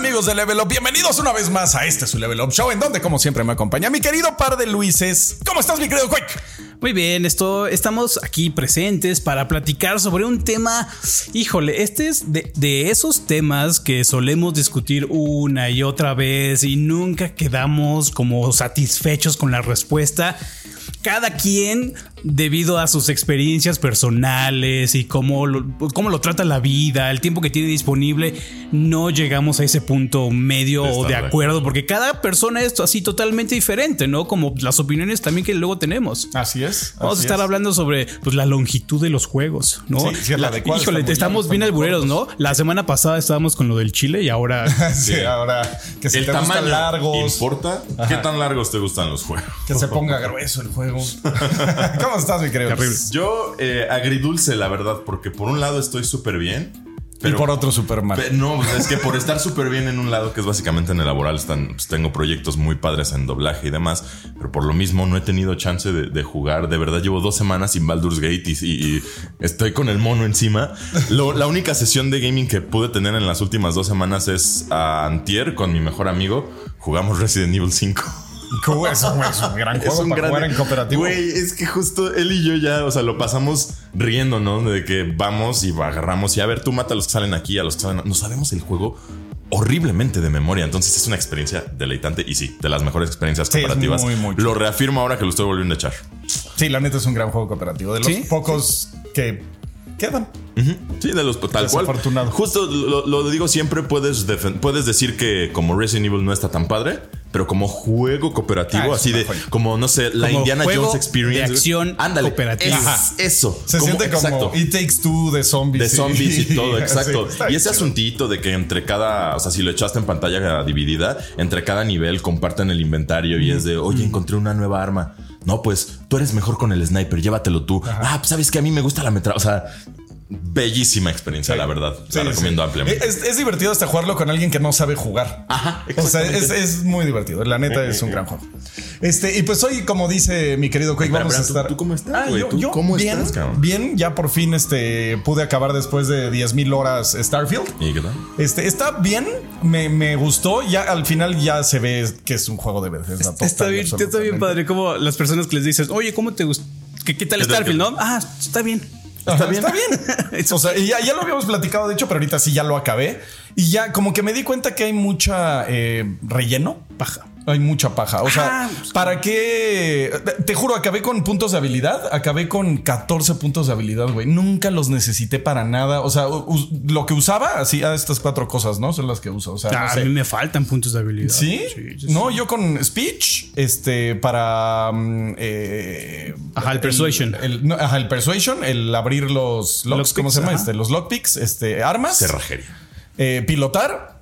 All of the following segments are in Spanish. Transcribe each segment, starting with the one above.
amigos de Level Up? Bienvenidos una vez más a este su Level Up Show, en donde como siempre me acompaña mi querido par de Luises. ¿Cómo estás, mi querido Quick? Muy bien, esto, estamos aquí presentes para platicar sobre un tema, híjole, este es de, de esos temas que solemos discutir una y otra vez y nunca quedamos como satisfechos con la respuesta cada quien debido a sus experiencias personales y cómo lo, cómo lo trata la vida, el tiempo que tiene disponible, no llegamos a ese punto medio o de acuerdo, porque cada persona es así totalmente diferente, ¿no? Como las opiniones también que luego tenemos. Así es. Vamos a estar hablando sobre pues, la longitud de los juegos, ¿no? Sí, sí, la híjole, estamos bien albureros, ¿no? La semana pasada estábamos con lo del Chile y ahora. sí, ahora que si el te tamaño gustan largos. ¿Importa? ¿Qué tan largos te gustan los juegos? Que se ponga grueso el juego. ¿Cómo estás, mi querido? Yo, eh, agridulce, la verdad, porque por un lado estoy súper bien. y por otro súper mal. No, pues, es que por estar súper bien en un lado, que es básicamente en el laboral, están, pues, tengo proyectos muy padres en doblaje y demás, pero por lo mismo no he tenido chance de, de jugar. De verdad, llevo dos semanas sin Baldur's Gate y, y- y estoy con el mono encima. Lo- la única sesión de gaming que pude tener en las últimas dos semanas es a Antier con mi mejor amigo. Jugamos Resident Evil 5. Es, un, es un gran juego para jugar en cooperativo. Güey, es que justo él y yo ya, o sea, lo pasamos riendo, ¿no? De que vamos y agarramos y a ver, tú mata a los que salen aquí, a los que salen. No sabemos el juego horriblemente de memoria. Entonces es una experiencia deleitante y sí, de las mejores experiencias Sí, es cooperativas. muy, muy lo reafirmo ahora que lo estoy volviendo a echar. Sí, la neta es un gran juego cooperativo. De los ¿Sí? pocos que quedan. Sí, de los tal cual. Justo lo, lo digo siempre, puedes, puedes decir que como Resident Evil no está tan padre, pero como juego cooperativo, Ah, así de joya. como no sé, la Como Indiana juego Jones Experience. de acción Ándale, cooperativa. es- Ajá. eso. Se siente como. It Takes Two de zombies. De zombies y todo, exacto. Sí, y ese chido. asuntito de que entre cada, o sea, si lo echaste en pantalla dividida, entre cada nivel comparten el inventario y es de, oye, encontré una nueva arma. No, pues tú eres mejor con el sniper, llévatelo tú. Ah, pues sabes que a mí me gusta la metra. O sea, bellísima experiencia, la verdad. Sí, la recomiendo sí. ampliamente. Es, es divertido hasta jugarlo con alguien que no sabe jugar. Ajá, O sea, es, es muy divertido. La neta es un gran juego. Este, y pues hoy, como dice mi querido Quake, Espera, vamos a estar. ¿tú- tú cómo estás, Ah, güey? yo, ¿Tú yo cómo bien, estás, cabrón? bien, ya por fin este, pude acabar después de 10.000 horas Starfield. ¿Y qué tal? Este, está bien, me, me gustó. Ya al final ya se ve que es un juego de Bethesda. Está bien, está bien padre. Como las personas que les dices, oye, ¿cómo te gusta? ¿Qué, qué tal ¿Qué tal, Starfield, no? Ah, está bien. Está bien. Está bien. o sea, ya, ya lo habíamos platicado, de hecho, pero ahorita sí ya lo acabé. Y ya como que me di cuenta que hay mucha eh, relleno. Paja. Hay mucha paja. O sea, Ah, pues, ¿para qué? Te juro, acabé con puntos de habilidad. Acabé con 14 puntos de habilidad, güey. Nunca los necesité para nada. O sea, lo que usaba, así, ah, estas cuatro cosas, ¿no? Son las que uso. O sea, Ah, no A mí me faltan puntos de habilidad. ¿Sí? sí, sí. No, yo con speech, este, para. mm, eh, Ajá, el persuasion. El, no, ajá, el persuasion, el abrir los locks, ¿cómo se llama? ajá. Este, los lockpicks, este, armas, Cerrajería. eh, pilotar,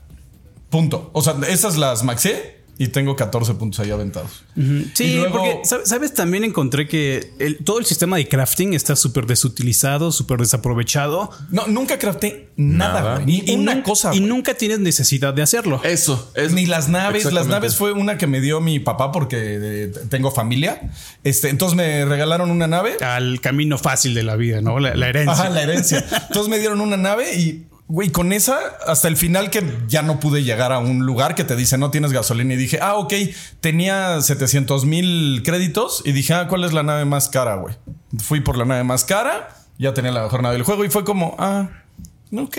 punto. O sea, esas las maxé y tengo 14 puntos ahí aventados. Sí, luego- porque, ¿sab- ¿sabes? También encontré que el- todo el sistema de crafting está súper desutilizado, súper desaprovechado. No, nunca crafté nada, Nada. güey. Ni Y una cosa. Y güey. nunca tienes necesidad de hacerlo. Eso. Es, Ni las naves, las naves fue una que me dio mi papá porque eh, tengo familia. Este, entonces me regalaron una nave. Al camino fácil de la vida, ¿no? La, la herencia. Ajá, la herencia. Entonces me dieron una nave y, güey, con esa, hasta el final que ya no pude llegar a un lugar que te dice no tienes gasolina. Y dije, ah, ok, tenía 700 mil créditos y dije, ah, ¿cuál es la nave más cara, güey? Fui por la nave más cara, ya tenía la mejor nave del juego y fue como, ah. Ok.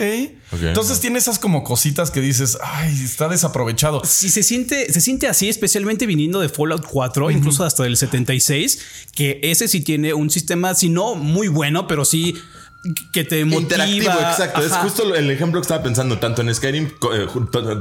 Entonces tiene esas como cositas que dices, ay, está desaprovechado. Si se siente, se siente así, especialmente viniendo de Fallout 4, incluso hasta del 76, que ese sí tiene un sistema, si no muy bueno, pero sí que te motiva. Interactivo, exacto. Es justo el ejemplo que estaba pensando tanto en Skyrim, eh,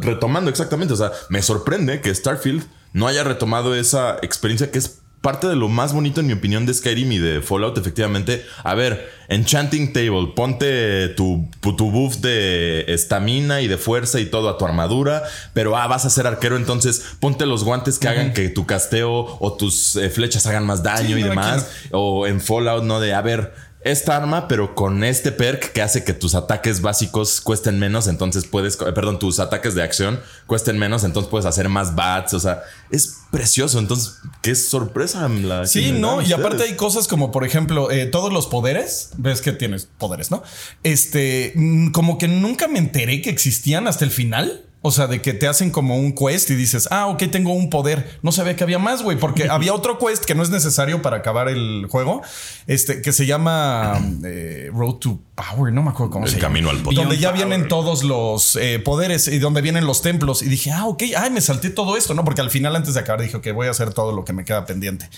retomando exactamente. O sea, me sorprende que Starfield no haya retomado esa experiencia que es parte de lo más bonito, en mi opinión, de Skyrim y de Fallout. Efectivamente, a ver, Enchanting Table, ponte tu, tu buff de estamina y de fuerza y todo a tu armadura, pero ah, vas a ser arquero, entonces ponte los guantes que hagan que tu casteo o tus eh, flechas hagan más daño Sí, y no, demás. O en Fallout, ¿no? De, a ver, esta arma, pero con este perk que hace que tus ataques básicos cuesten menos, entonces puedes, eh, perdón, tus ataques de acción cuesten menos, entonces puedes hacer más bats, o sea, es precioso, entonces, qué sorpresa la Sí, no, y aparte hay cosas como, por ejemplo, eh, todos los poderes, ves que tienes poderes, ¿no? Este, mm, como que nunca me enteré que existían hasta el final. O sea, de que te hacen como un quest y dices, ah, ok, tengo un poder. No sabía que había más, güey, porque había otro quest que no es necesario para acabar el juego, este, que se llama eh, Road to Power, no me acuerdo cómo El se llama. camino al poder. Donde ya Power. vienen todos los eh, poderes y donde vienen los templos. Y dije, ah, ok, ay, me salté todo esto, ¿no? Porque al final, antes de acabar, dije, ok, voy a hacer todo lo que me queda pendiente.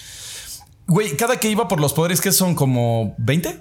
Güey, cada que iba por los poderes, que son como 20,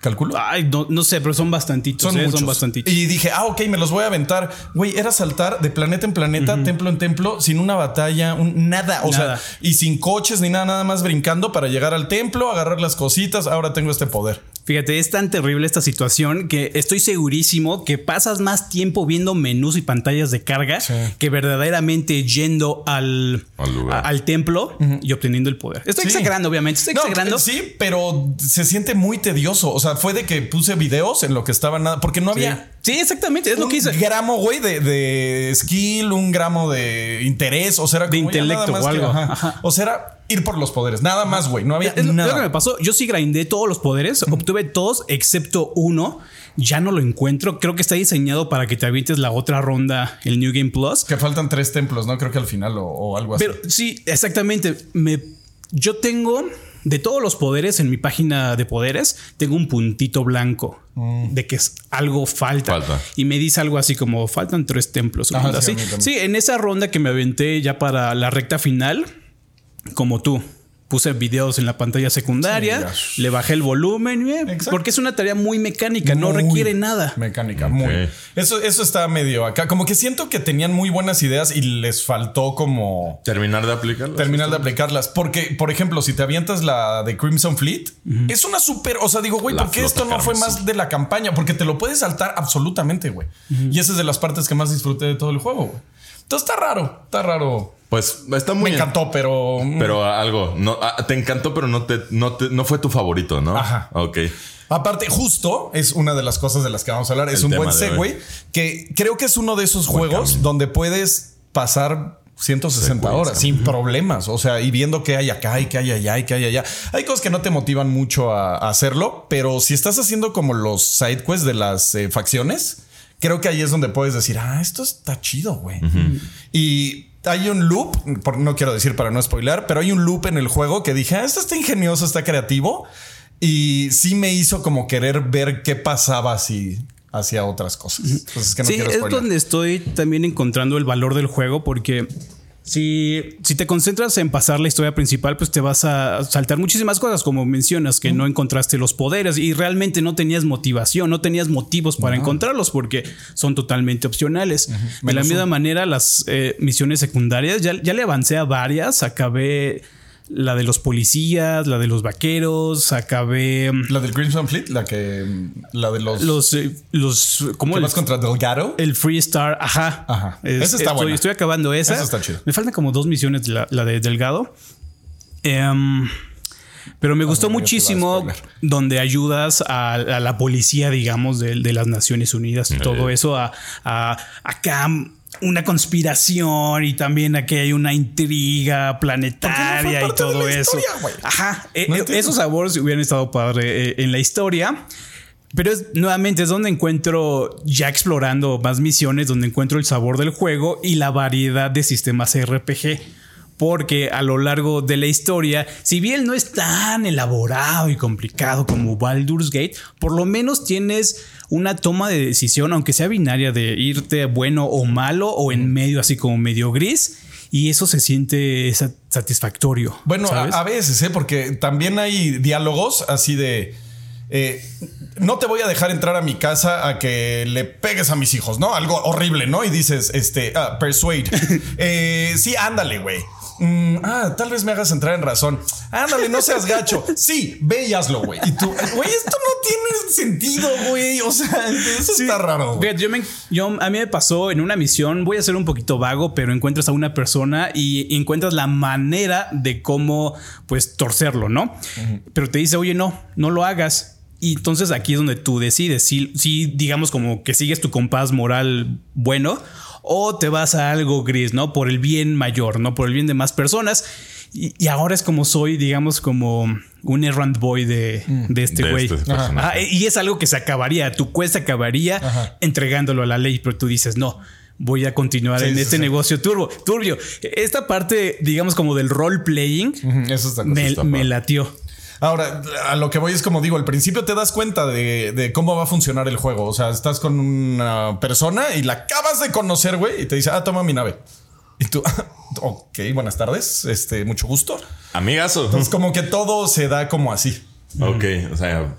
calculo. Ay, no, no sé, pero son bastantitos. Son eh, muchos. Son bastantitos. Y dije, ah, ok, me los voy a aventar. Güey, era saltar de planeta en planeta, templo en templo, sin una batalla, un, nada. O Nada. sea, y sin coches ni nada, nada más brincando para llegar al templo, agarrar las cositas. Ahora tengo este poder. Fíjate, es tan terrible esta situación que estoy segurísimo que pasas más tiempo viendo menús y pantallas de carga Sí. que verdaderamente yendo al, Al lugar. a- al templo y obteniendo el poder. Estoy Sí. exagerando, obviamente. Estoy No, exagerando. sí, pero se siente muy tedioso. O sea, fue de que puse videos en lo que estaba nada, porque no había Sí, exactamente. Es lo un que hice. gramo, güey, de, de skill, un gramo de interés. O sea, era De como ya intelecto nada más o que- algo. ajá. Ajá. O sea, era ir por los poderes. Nada más, güey. No había Es lo, es lo que me nada. pasó. Yo sí grindé todos los poderes, obtuve todos excepto uno. Ya no lo encuentro. Creo que está diseñado para que te avientes la otra ronda, el New Game Plus. Que faltan tres templos, ¿no? Creo que al final o, o algo así. Pero sí, exactamente. Me, yo tengo de todos los poderes en mi página de poderes, tengo un puntito blanco de que es algo falta. Falta. Y me dice algo así como faltan tres templos. Ajá, sí, así. Sí, en esa ronda que me aventé ya para la recta final, como tú. Puse videos en la pantalla secundaria, Sí, le bajé el volumen, eh, porque es una tarea muy mecánica, no requiere nada. Mecánica, muy. Eso, eso está medio acá. Como que siento que tenían muy buenas ideas y les faltó como Terminar de aplicarlo. terminar de aplicarlas. Porque, por ejemplo, si te avientas la de Crimson Fleet, es una súper. O sea, digo, güey, ¿por qué esto no fue más de la campaña? Porque te lo puedes saltar absolutamente, güey. Y esa es de las partes que más disfruté de todo el juego, güey. Entonces está raro, está raro. Pues está muy Me encantó, pero. Pero algo, no, ah, te encantó, pero no te, no te, no fue tu favorito, ¿no? Ajá. Ok. Aparte, justo es una de las cosas de las que vamos a hablar. Es un buen segue que creo que es uno de esos Buen juegos donde puedes pasar 160 Segue, horas sin problemas. O sea, y viendo qué hay acá y qué hay allá y qué hay allá. Hay cosas que no te motivan mucho a, a hacerlo, pero si estás haciendo como los side quests de las eh, facciones, creo que ahí es donde puedes decir, ah, esto está chido, güey. Y hay un loop, no quiero decir para no spoiler, pero hay un loop en el juego que dije, ah, esto está ingenioso, está creativo. Y sí me hizo como querer ver qué pasaba si hacía otras cosas. Entonces, que no sí, es donde estoy también encontrando el valor del juego porque si, si te concentras en pasar la historia principal, pues te vas a saltar muchísimas cosas, como mencionas, que no encontraste los poderes y realmente no tenías motivación, no tenías motivos para encontrarlos porque son totalmente opcionales. De la misma manera, las eh, misiones secundarias, ya, ya le avancé a varias, acabé la de los policías, la de los vaqueros, acabé... La del Crimson Fleet, la que. La de los. Los, eh, los, ¿cómo el- vas contra Delgado. el Freestar, ajá. Ajá. Es- Esa está estoy, buena. estoy acabando esa. Esa está chida. Me faltan como dos misiones la, la de Delgado. Em, pero me gustó no, yo te iba a muchísimo donde ayudas a, a la policía, digamos, de, de las Naciones Unidas y todo eso, a, a acá una conspiración y también aquí hay una intriga planetaria y todo eso. historia? Ajá, eh, No eh, esos sabores hubieran estado padre eh, en la historia. Pero es nuevamente es donde encuentro ya explorando más misiones, donde encuentro el sabor del juego y la variedad de sistemas RPG. Porque a lo largo de la historia, si bien no es tan elaborado y complicado como Baldur's Gate, por lo menos tienes una toma de decisión, aunque sea binaria, de irte bueno o malo o en medio, así como medio gris. Y eso se siente sa- satisfactorio. Bueno, a veces, ¿eh? porque también hay diálogos así de. eh, no te voy a dejar entrar a mi casa a que le pegues a mis hijos, ¿no? Algo horrible, ¿no? Y dices, este, ah, persuade. Eh, sí, ándale, güey. Mm, ah, tal vez me hagas entrar en razón. Ándale, no seas gacho. Sí, ve y hazlo, güey. Y tú, güey, esto no tiene sentido, güey. O sea, eso está raro. güey. Yo me- yo- a mí me pasó en una misión, voy a ser un poquito vago, pero encuentras a una persona y, y encuentras la manera de cómo, pues, torcerlo, ¿no? Pero te dice, oye, no, no lo hagas. Y entonces aquí es donde tú decides si, si, digamos, como que sigues tu compás moral bueno o te vas a algo gris, ¿no? Por el bien mayor, ¿no? Por el bien de más personas. Y, y ahora es como soy, digamos, como un errand boy de, de este De güey. este. Ah, y es algo que se acabaría, tu quest acabaría Ajá. entregándolo a la ley, pero tú dices, no, voy a continuar Sí, en sí, este sí. negocio turbo. Turbio. Esta parte, digamos, como del role playing, Eso está me, latió. Ahora, a lo que voy es como digo, al principio te das cuenta de, de cómo va a funcionar el juego. O sea, estás con una persona y la acabas de conocer, güey, y te dice, ah, toma mi nave. Y tú, ok, buenas tardes, este, mucho gusto. Amigazo. Entonces, como que todo se da como así. Ok, o sea,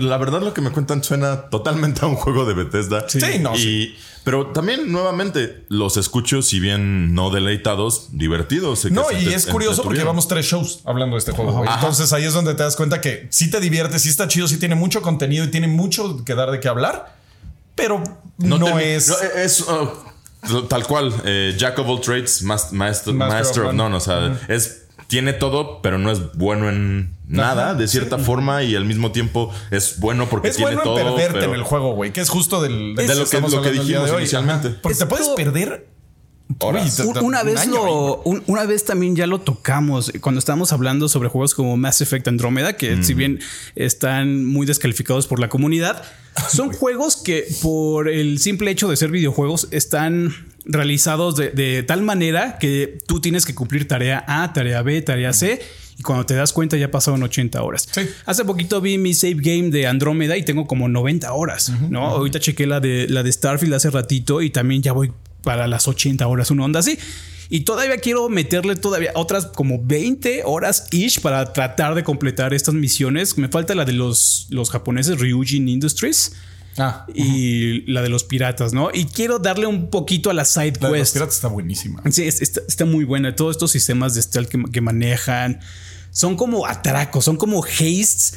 la verdad lo que me cuentan suena totalmente a un juego de Bethesda. Sí, no, y, sí. Pero también, nuevamente, los escucho, si bien no deleitados, divertidos. No, y es curioso porque llevamos tres shows hablando de este juego. Ajá. Entonces ahí es donde te das cuenta que sí te diviertes, sí está chido, sí tiene mucho contenido y tiene mucho que dar de qué hablar, pero no, termi- es. no, es oh, tal cual. eh, Jack of all trades, Master master, of of none. none. O sea, es. Tiene todo, pero no es bueno en nada, de cierta forma, y al mismo tiempo es bueno porque Es tiene bueno todo. en perderte pero- en el juego, güey, que es justo del, De lo que- lo que dijimos inicialmente. Ajá. Porque te puedes perder Horas. Una un vez lo, un- una vez también ya lo tocamos cuando estábamos hablando sobre juegos como Mass Effect Andromeda, que si bien están muy descalificados por la comunidad, son juegos que por el simple hecho de ser videojuegos están realizados de, de tal manera que tú tienes que cumplir tarea A, tarea B, tarea C. Y cuando te das cuenta ya pasaron 80 horas. Sí. Hace poquito vi mi save game de Andrómeda y tengo como 90 horas, ¿no? Ahorita chequé la de, la de Starfield hace ratito y también ya voy para las 80 horas, una onda así. Y todavía quiero meterle todavía otras como 20 horas ish para tratar de completar estas misiones. Me falta la de los, los japoneses Ryujin Industries Ah, y la de los piratas, ¿no? Y quiero darle un poquito a la side la de los quest. piratas está buenísima. Sí, es- está, está muy buena. Todos estos sistemas de stealth que, que manejan son como atracos, son como hastes,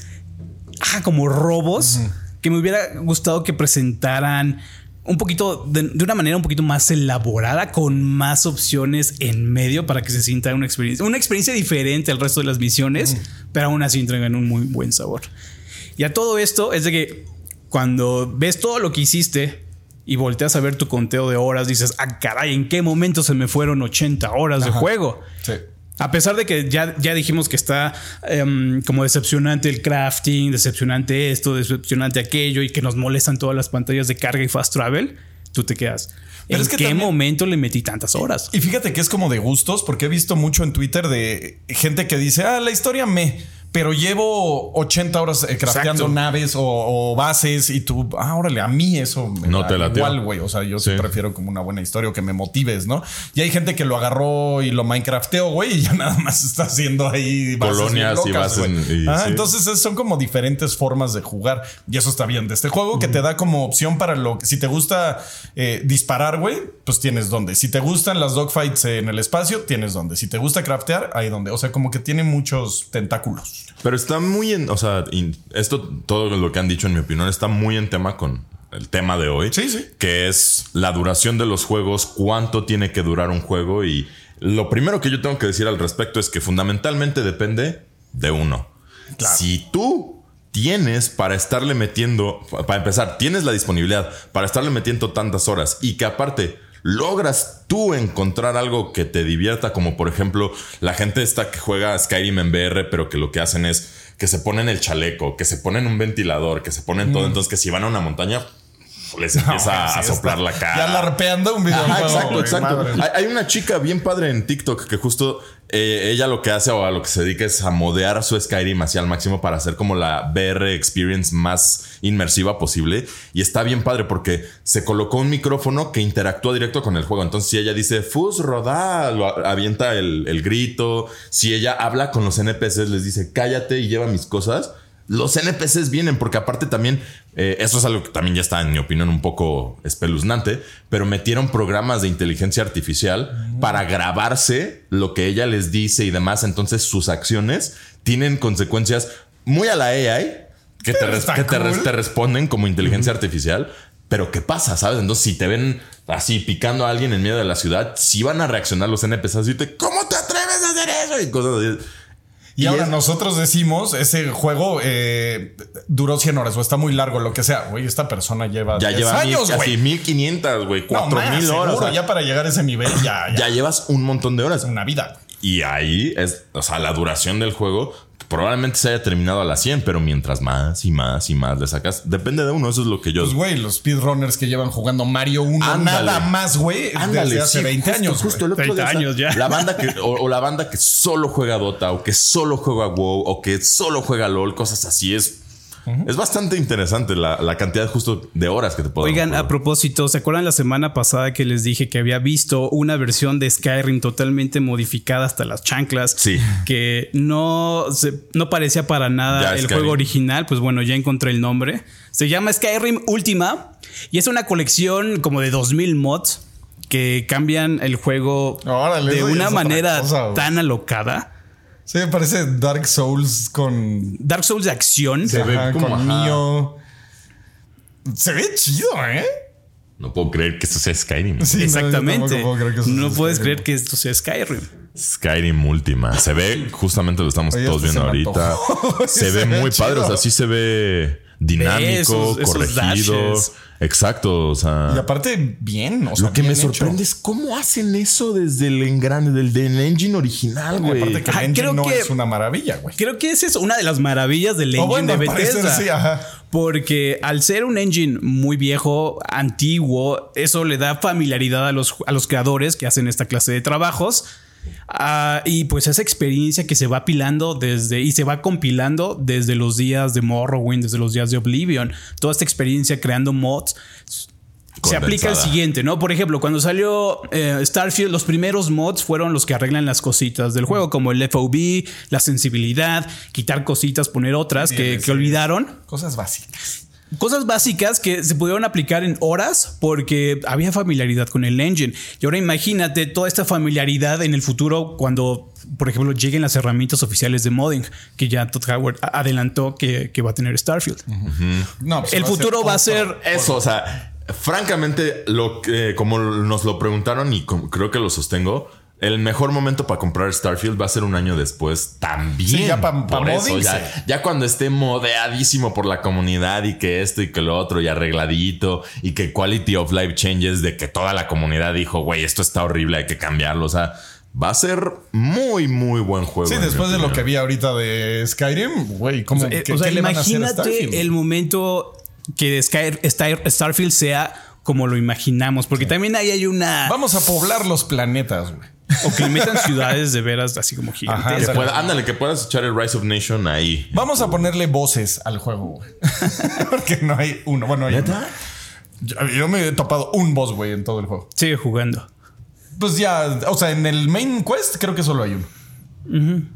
ah, como robos que me hubiera gustado que presentaran un poquito de, de una manera un poquito más elaborada, con más opciones en medio para que se sienta una experiencia, una experiencia diferente al resto de las misiones, pero aún así entregan un muy buen sabor. Y a todo esto es de que cuando ves todo lo que hiciste y volteas a ver tu conteo de horas, dices, ah, caray, ¿en qué momento se me fueron 80 horas de juego? Sí. A pesar de que ya, ya dijimos que está em, como decepcionante el crafting, decepcionante esto, decepcionante aquello y que nos molestan todas las pantallas de carga y fast travel, tú te quedas. Pero ¿En es que qué también- momento le metí tantas horas? Y fíjate que es como de gustos, porque he visto mucho en Twitter de gente que dice, ah, la historia me, pero llevo 80 horas eh, crafteando Exacto. naves o, o bases y tú, ah, órale, a mí eso me No da te igual, güey. O sea, yo sí. Prefiero como una buena historia o que me motives, ¿no? Y hay gente que lo agarró y lo Minecrafteó, güey, y ya nada más está haciendo ahí bases Colonias bien y bases y- Ah, sí. Entonces es- son como diferentes formas de jugar y eso está bien de este juego que te da como opción para lo que si te gusta eh, disparar, güey, pues tienes donde. Si te gustan las dogfights en el espacio, tienes donde. Si te gusta craftear, hay donde. O sea, como que tiene muchos tentáculos. Pero está muy en, o sea, in- esto, todo lo que han dicho, en mi opinión, está muy en tema con el tema de hoy. Sí, sí. Que es la duración de los juegos, cuánto tiene que durar un juego. Y lo primero que yo tengo que decir al respecto es que fundamentalmente depende de uno. Claro. Si tú tienes para estarle metiendo, para empezar, tienes la disponibilidad para estarle metiendo tantas horas y que aparte logras tú encontrar algo que te divierta, como por ejemplo la gente esta que juega Skyrim en VR, pero que lo que hacen es que se ponen el chaleco, que se ponen un ventilador, que se ponen todo, entonces que si van a una montaña les empieza. No, a sí, soplar está la cara. Ya larpeando un videojuego. Ajá, exacto, exacto. Hay, hay una chica bien padre en TikTok que justo eh, ella lo que hace o a lo que se dedica es a modear su Skyrim hacia el máximo para hacer como la VR experience más inmersiva posible. Y está bien padre porque se colocó un micrófono que interactúa directo con el juego. Entonces, si ella dice Fus Rodá, lo avienta el, el grito. Si ella habla con los NPCs, les dice cállate y lleva mis cosas. Los NPCs vienen porque aparte también, eh, eso es algo que también ya está en mi opinión un poco espeluznante, pero metieron programas de inteligencia artificial para grabarse lo que ella les dice y demás, entonces sus acciones tienen consecuencias muy a la AI que, te, res- te res- te responden como inteligencia artificial. Pero ¿qué pasa? ¿Sabes? Entonces, si te ven así picando a alguien en medio de la ciudad, si van a reaccionar los NPCs y decirte, ¿cómo te atreves a hacer eso? Y cosas así. Y, Y ahora es- nosotros decimos, ese juego eh, duró 100 horas o está muy largo, lo que sea. Güey, esta persona lleva Ya 10 lleva mil, años, casi güey. 1500, güey, No, 4000 más, horas. seguro, o sea, ya para llegar a ese nivel, ya, ya, ya llevas un montón de horas. una vida. Y ahí es, o sea, la duración del juego probablemente se haya terminado a las 100, pero mientras más y más y más le sacas, depende de uno, eso es lo que yo... Pues, güey, los speedrunners que llevan jugando Mario 1 Ándale. nada más, güey, Ándale, desde hace sí, 20 justo, años. Justo el otro 30 día, o sea, años ya. La banda que, o, o la banda que solo juega Dota, o que solo juega WoW, o que solo juega LOL, cosas así. Es, es bastante interesante la, la cantidad justo de horas que te puedo Oigan, a propósito, ¿se acuerdan la semana pasada que les dije que había visto una versión de Skyrim totalmente modificada hasta las chanclas? Sí. Que no, se- no parecía para nada Ya, el Skyrim. juego original. Pues bueno, ya encontré el nombre. Se llama Skyrim Ultima y es una colección como de 2000 mods que cambian el juego Órale, de una manera cosa, tan alocada. Sí, me parece Dark Souls con. Dark Souls de acción. Se ve ajá, como, con. Nioh. Se ve chido, ¿eh? No puedo creer que esto sea Skyrim. Sí, no, Exactamente. puedo creer que eso no sea puedes Skyrim. creer que esto sea Skyrim. Skyrim Ultima. Se ve, justamente lo estamos Oye, todos viendo ahorita. Se Se ve ve muy padre. O sea, sí se ve dinámico, Esos- esos corregido. dashes. Exacto. O sea. Y aparte, bien. O sea, Lo que me hecho. sorprende es cómo hacen eso desde el engrane, del, del engine original, güey. aparte que el Ajá, engine creo no que- es una maravilla, güey. Creo que esa es una de las maravillas del engine bueno, de parecer Bethesda. sí, ajá. Porque al ser un engine muy viejo, antiguo, eso le da familiaridad a los, a los creadores que hacen esta clase de trabajos. Ah, y pues esa experiencia que se va apilando desde y se va compilando desde los días de Morrowind, desde los días de Oblivion, toda esta experiencia creando mods se aplica el siguiente, ¿no? Por ejemplo, cuando salió eh, Starfield, los primeros mods fueron los que arreglan las cositas del juego, como el FOV, la sensibilidad, quitar cositas, poner otras que, que olvidaron. Cosas básicas. Cosas básicas que se pudieron aplicar en horas porque había familiaridad con el engine. Y ahora imagínate toda esta familiaridad en el futuro cuando, por ejemplo, lleguen las herramientas oficiales de modding, que ya Todd Howard adelantó que, que va a tener Starfield. No, pues El va futuro va a otro- ser Eso, o sea, francamente, lo que, como nos lo preguntaron y como- creo que lo sostengo, el mejor momento para comprar Starfield va a ser un año después también. Sí, ya pa- pa Por eso, modding, ya, cuando esté modeadísimo por la comunidad y que esto y que lo otro y arregladito y que quality of life changes de que toda la comunidad dijo, güey, esto está horrible, hay que cambiarlo. O sea, va a ser muy, muy buen juego. Sí, después de lo que vi ahorita de Skyrim, güey, ¿cómo, ¿qué, o sea, qué le van a hacer a imagínate el momento que Sky- Star- Starfield sea como lo imaginamos, porque también ahí hay una Vamos a poblar los planetas, güey. O que le metan ciudades de veras así como gigantes. Que pueda- ándale, que puedas echar el Rise of Nation ahí. Vamos a ponerle voces al juego, güey. Porque no hay uno. Bueno, hay uno. Yo, yo me he topado un boss, güey, en todo el juego. Sigue jugando. Pues ya, o sea, en el main quest creo que solo hay uno.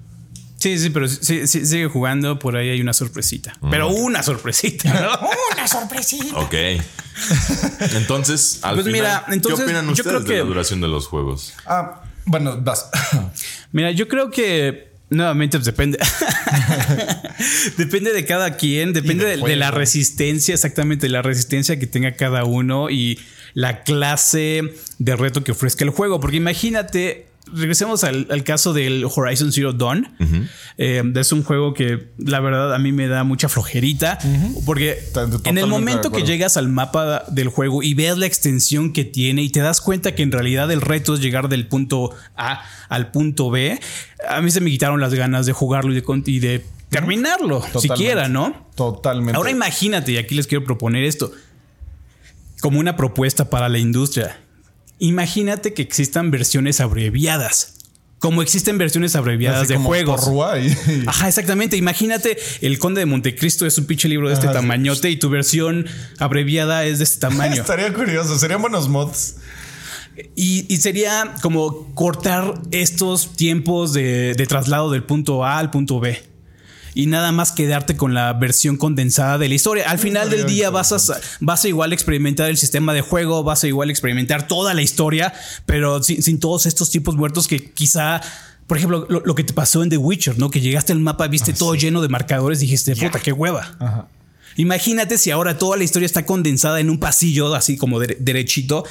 Sí, sí, pero sí, sí, sigue jugando. Por ahí hay una sorpresita. Pero una sorpresita, ¿no? Una sorpresita. Ok. Entonces, al Pues final, mira, entonces, ¿qué opinan yo ustedes creo de que- la duración de los juegos? Ah, bueno, vas. Mira, yo creo que nuevamente pues, depende. depende de cada quien, depende de, de la resistencia, exactamente, la resistencia que tenga cada uno y la clase de reto que ofrezca el juego. Porque imagínate. Regresemos al, al caso del Horizon Zero Dawn. Eh, es un juego que la verdad a mí me da mucha flojerita. Porque Totalmente en el momento que llegas al mapa del juego y ves la extensión que tiene y te das cuenta que en realidad el reto es llegar del punto A al punto B, a mí se me quitaron las ganas de jugarlo y de, y de terminarlo, siquiera, ¿no? Totalmente. Ahora imagínate, y aquí les quiero proponer esto, como una propuesta para la industria. Imagínate que existan versiones abreviadas. Como existen versiones abreviadas Así de como juegos. y- Ajá, exactamente. Imagínate el Conde de Montecristo es un pinche libro de este sí. tamañote y tu versión abreviada es de este tamaño. Estaría curioso. Serían buenos mods. Y, y sería como cortar estos tiempos de, de traslado del punto A al punto B. Y nada más quedarte con la versión condensada de la historia. Al final del día vas a, vas a igual experimentar el sistema de juego, vas a igual experimentar toda la historia, pero sin, sin todos estos tipos muertos que quizá, por ejemplo, lo, lo que te pasó en The Witcher, ¿no? Que llegaste al mapa, viste todo lleno de marcadores, dijiste, puta, qué hueva. Imagínate si ahora toda la historia está condensada en un pasillo así como dere- derechito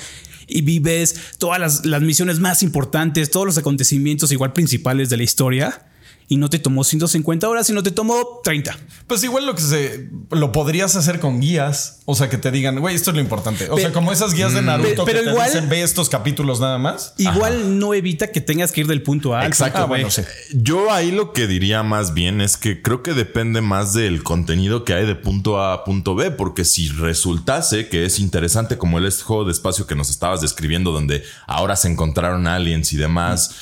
y vives todas las, las misiones más importantes, todos los acontecimientos igual principales de la historia y no te tomó 150 horas, sino te tomó 30. Pues igual lo que se lo podrías hacer con guías, o sea, que te digan, güey, esto es lo importante. O sea, como esas guías de Naruto pero que te igual- dicen, ve estos capítulos nada más. Igual no evita que tengas que ir del punto A al Exacto. punto B. Ah, bueno, sí. Yo ahí lo que diría más bien es que creo que depende más del contenido que hay de punto A a punto B, porque si resultase que es interesante como el este juego de espacio que nos estabas describiendo, donde ahora se encontraron aliens y demás,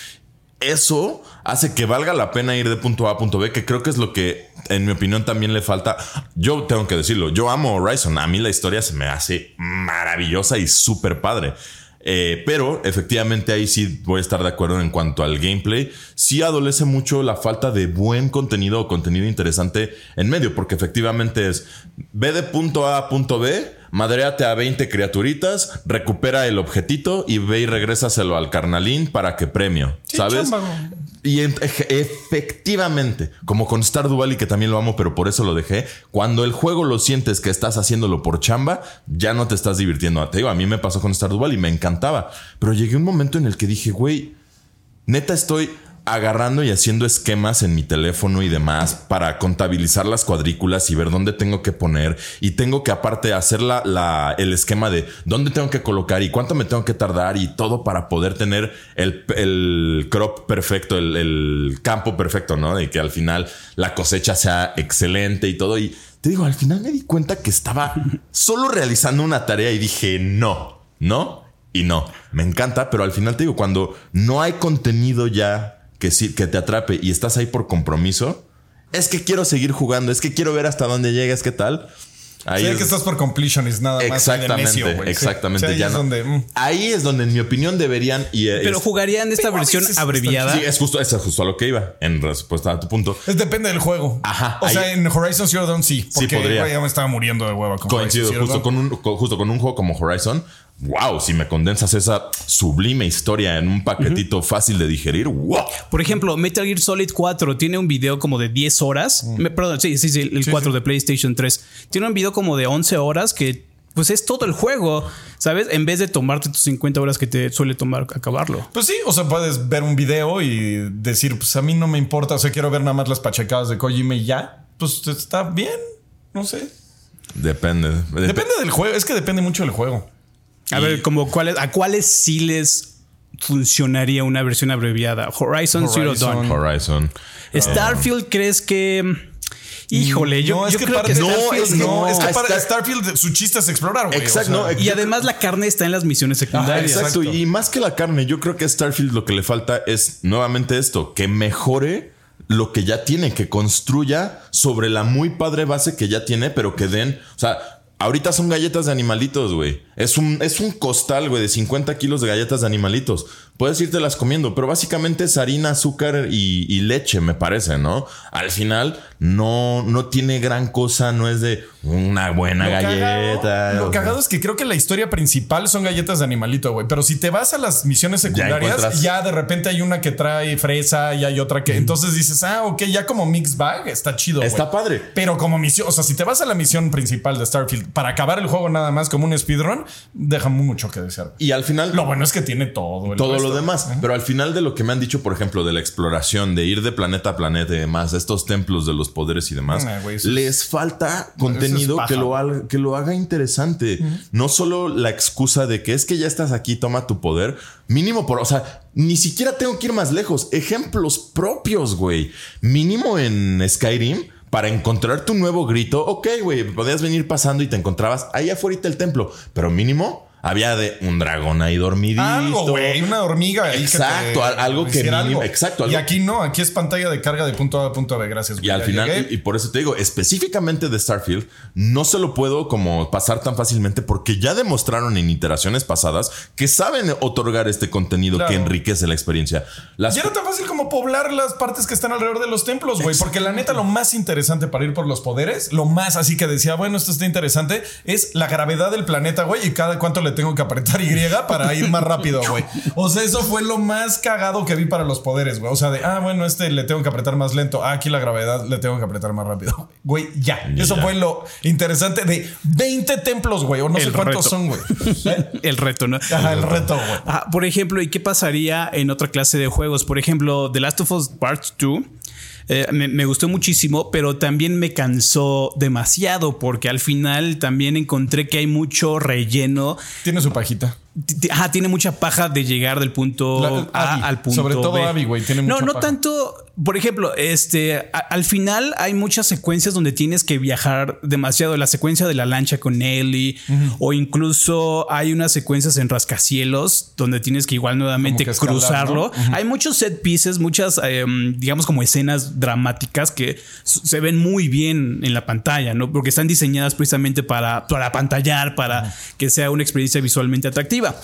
eso hace que valga la pena ir de punto A a punto B, que creo que es lo que en mi opinión también le falta. Yo tengo que decirlo, yo amo Horizon, a mí la historia se me hace maravillosa y súper padre. Eh, pero efectivamente ahí sí voy a estar de acuerdo en cuanto al gameplay. Sí adolece mucho la falta de buen contenido o contenido interesante en medio, porque efectivamente es ve de punto A a punto B, madreate a 20 criaturitas, recupera el objetito y ve y regrésaselo al carnalín para que premio, Sí, ¿sabes? chamba. Y efectivamente, como con Stardew Valley, que también lo amo, pero por eso lo dejé, cuando el juego lo sientes que estás haciéndolo por chamba, ya no te estás divirtiendo. Te digo, a mí me pasó con Stardew Valley, me encantaba. Pero llegué a un momento en el que dije, güey, neta estoy agarrando y haciendo esquemas en mi teléfono y demás para contabilizar las cuadrículas y ver dónde tengo que poner y tengo que aparte hacer la, el esquema de dónde tengo que colocar y cuánto me tengo que tardar y todo para poder tener el, el crop perfecto, el, el campo perfecto, ¿no? De que al final la cosecha sea excelente y todo. Y te digo, al final me di cuenta que estaba solo realizando una tarea y dije, no, no y no. Me encanta, pero al final te digo, cuando no hay contenido ya que, sí, que te atrape y estás ahí por compromiso, es que quiero seguir jugando, es que quiero ver hasta dónde llegas, qué tal. Ahí Sí, es- que estás por completionist nada más. Exactamente, de necio. Sí. exactamente. Sí, ahí ya es no- donde, mm. Ahí es donde, en mi opinión, deberían. Y, eh, Pero es- jugarían esta Pero versión abreviada. Sí, es justo, es justo a lo que iba, en respuesta a tu punto. Es depende del juego. Ajá, O sea, ahí- en Horizon Zero Dawn sí. Porque podría. güey, ya me estaba muriendo de hueva con Coincido Horizon Zero justo Dawn. con, un, justo con un juego como Horizon. Wow, si me condensas esa sublime historia en un paquetito fácil de digerir, wow. Por ejemplo, Metal Gear Solid 4 tiene un video como de 10 horas. Me- perdón, sí, sí, sí, el 4 de PlayStation 3. Tiene un video como de 11 horas que pues es todo el juego, ¿sabes? En vez de tomarte tus 50 horas que te suele tomar acabarlo. Pues sí, o sea, puedes ver un video y decir, pues a mí no me importa, o sea, quiero ver nada más las pachecadas de Kojima y ya. Pues está bien, no sé. Depende. Depende del juego, es que depende mucho del juego. A ver, como cuáles, a cuáles sí les funcionaría una versión abreviada. Horizon, Zero. Dawn. Horizon. Starfield, ¿crees que Híjole, yo, no, es yo que creo que no, Starfield es que no, es que para Starfield su chiste es explorar, güey. Exacto, o sea, no, Y además la carne está en las misiones secundarias. Exacto. Exacto. Y más que la carne, yo creo que a Starfield lo que le falta es nuevamente esto, que mejore lo que ya tiene, que construya sobre la muy padre base que ya tiene, pero que den, o sea, ahorita son galletas de animalitos, güey. Es un, es un costal, güey, de 50 kilos de galletas de animalitos. Puedes irtelas comiendo, pero básicamente es harina, azúcar y, y leche, me parece, ¿no? Al final no, no tiene gran cosa, no es de una buena Lo galleta. Cagado, lo cagado es que creo que la historia principal son galletas de animalito, güey. Pero si te vas a las misiones secundarias, ya, de repente hay una que trae fresa y hay otra que. Entonces dices, ah, ok, ya como mix bag está chido. güey. Está padre. Pero como misión, o sea, si te vas a la misión principal de Starfield para acabar el juego nada más como un speedrun, deja mucho que desear. Y al final... Lo bueno es que tiene todo. el todo resto. lo demás. Pero al final de lo que me han dicho, por ejemplo, de la exploración, de ir de planeta a planeta y demás, estos templos de los poderes y demás, es- les falta contenido que, lo haga, que lo haga interesante. No solo la excusa de que es que ya estás aquí, toma tu poder. Mínimo por, o sea, ni siquiera tengo que ir más lejos. Ejemplos propios, güey. Mínimo en Skyrim. Para encontrar tu nuevo grito, ok, güey, podías venir pasando y te encontrabas ahí afuera el templo, pero mínimo había de un dragón ahí dormidito. Algo, güey, una hormiga. ahí que Exacto, te algo que mínimo- algo. exacto, Y aquí no, aquí es pantalla de carga de punto A a punto B. Gracias. Y al ya final, y, y por eso te digo, específicamente de Starfield, no se lo puedo como pasar tan fácilmente porque ya demostraron en iteraciones pasadas que saben otorgar este contenido Claro. que enriquece la experiencia. Las Y era tan fácil como poblar las partes que están alrededor de los templos, güey. Porque la neta, lo más interesante para ir por los poderes, lo más así que decía, bueno, esto está interesante, es la gravedad del planeta, güey. Y cada cuánto le tengo que apretar Y para ir más rápido, güey. O sea, eso fue lo más cagado que vi para los poderes, güey. O sea, de, ah, bueno, este le tengo que apretar más lento. Ah, aquí la gravedad le tengo que apretar más rápido. Güey, ya. Eso fue lo interesante de 20 templos, güey. O no sé cuántos reto. son, güey. ¿Eh? El reto, ¿no? Ajá, el reto, güey. Ah, por ejemplo, ¿y qué pasaría en otra clase de juegos? Por ejemplo, The Last of Us Part 2 eh, me, me gustó muchísimo, pero también me cansó demasiado porque al final también encontré que hay mucho relleno. Tiene su pajita. Ajá, tiene mucha paja de llegar del punto La- A Abby. al punto Sobre todo B. Abby, güey, tiene No, mucha no paja. tanto. Por ejemplo, este a- al final hay muchas secuencias donde tienes que viajar demasiado. La secuencia de la lancha con Ellie, o incluso hay unas secuencias en rascacielos donde tienes que igual nuevamente Como que escalar, cruzarlo. ¿no? Hay muchos set pieces, muchas, em, digamos, como escenas dramáticas que se ven muy bien en la pantalla, ¿no? Porque están diseñadas precisamente para, para pantallar, para que sea una experiencia visualmente atractiva.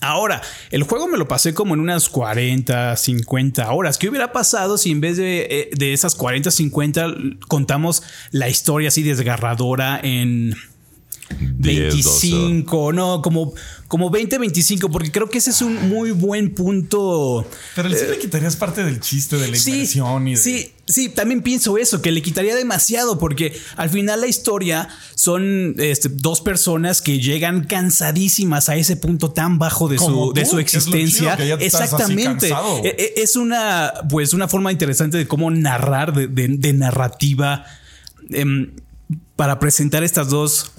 Ahora, el juego me lo pasé como en unas 40, 50 horas. ¿Qué hubiera pasado si en vez de, eh, de esas 40, 50 contamos la historia así desgarradora en 10, 12. 25, no, como, como 20, 25, porque creo que ese es un muy buen punto. Pero sí le quitarías parte del chiste de la Sí, inversión y de- sí, sí, también pienso eso, que le quitaría demasiado, porque al final la historia son este, dos personas que llegan cansadísimas a ese punto tan bajo de Como su, de su que es lo existencia. chido, que ya estás así Exactamente. E- e- Es una, pues, una forma interesante de cómo narrar, de, de- de narrativa, em, para presentar estas dos.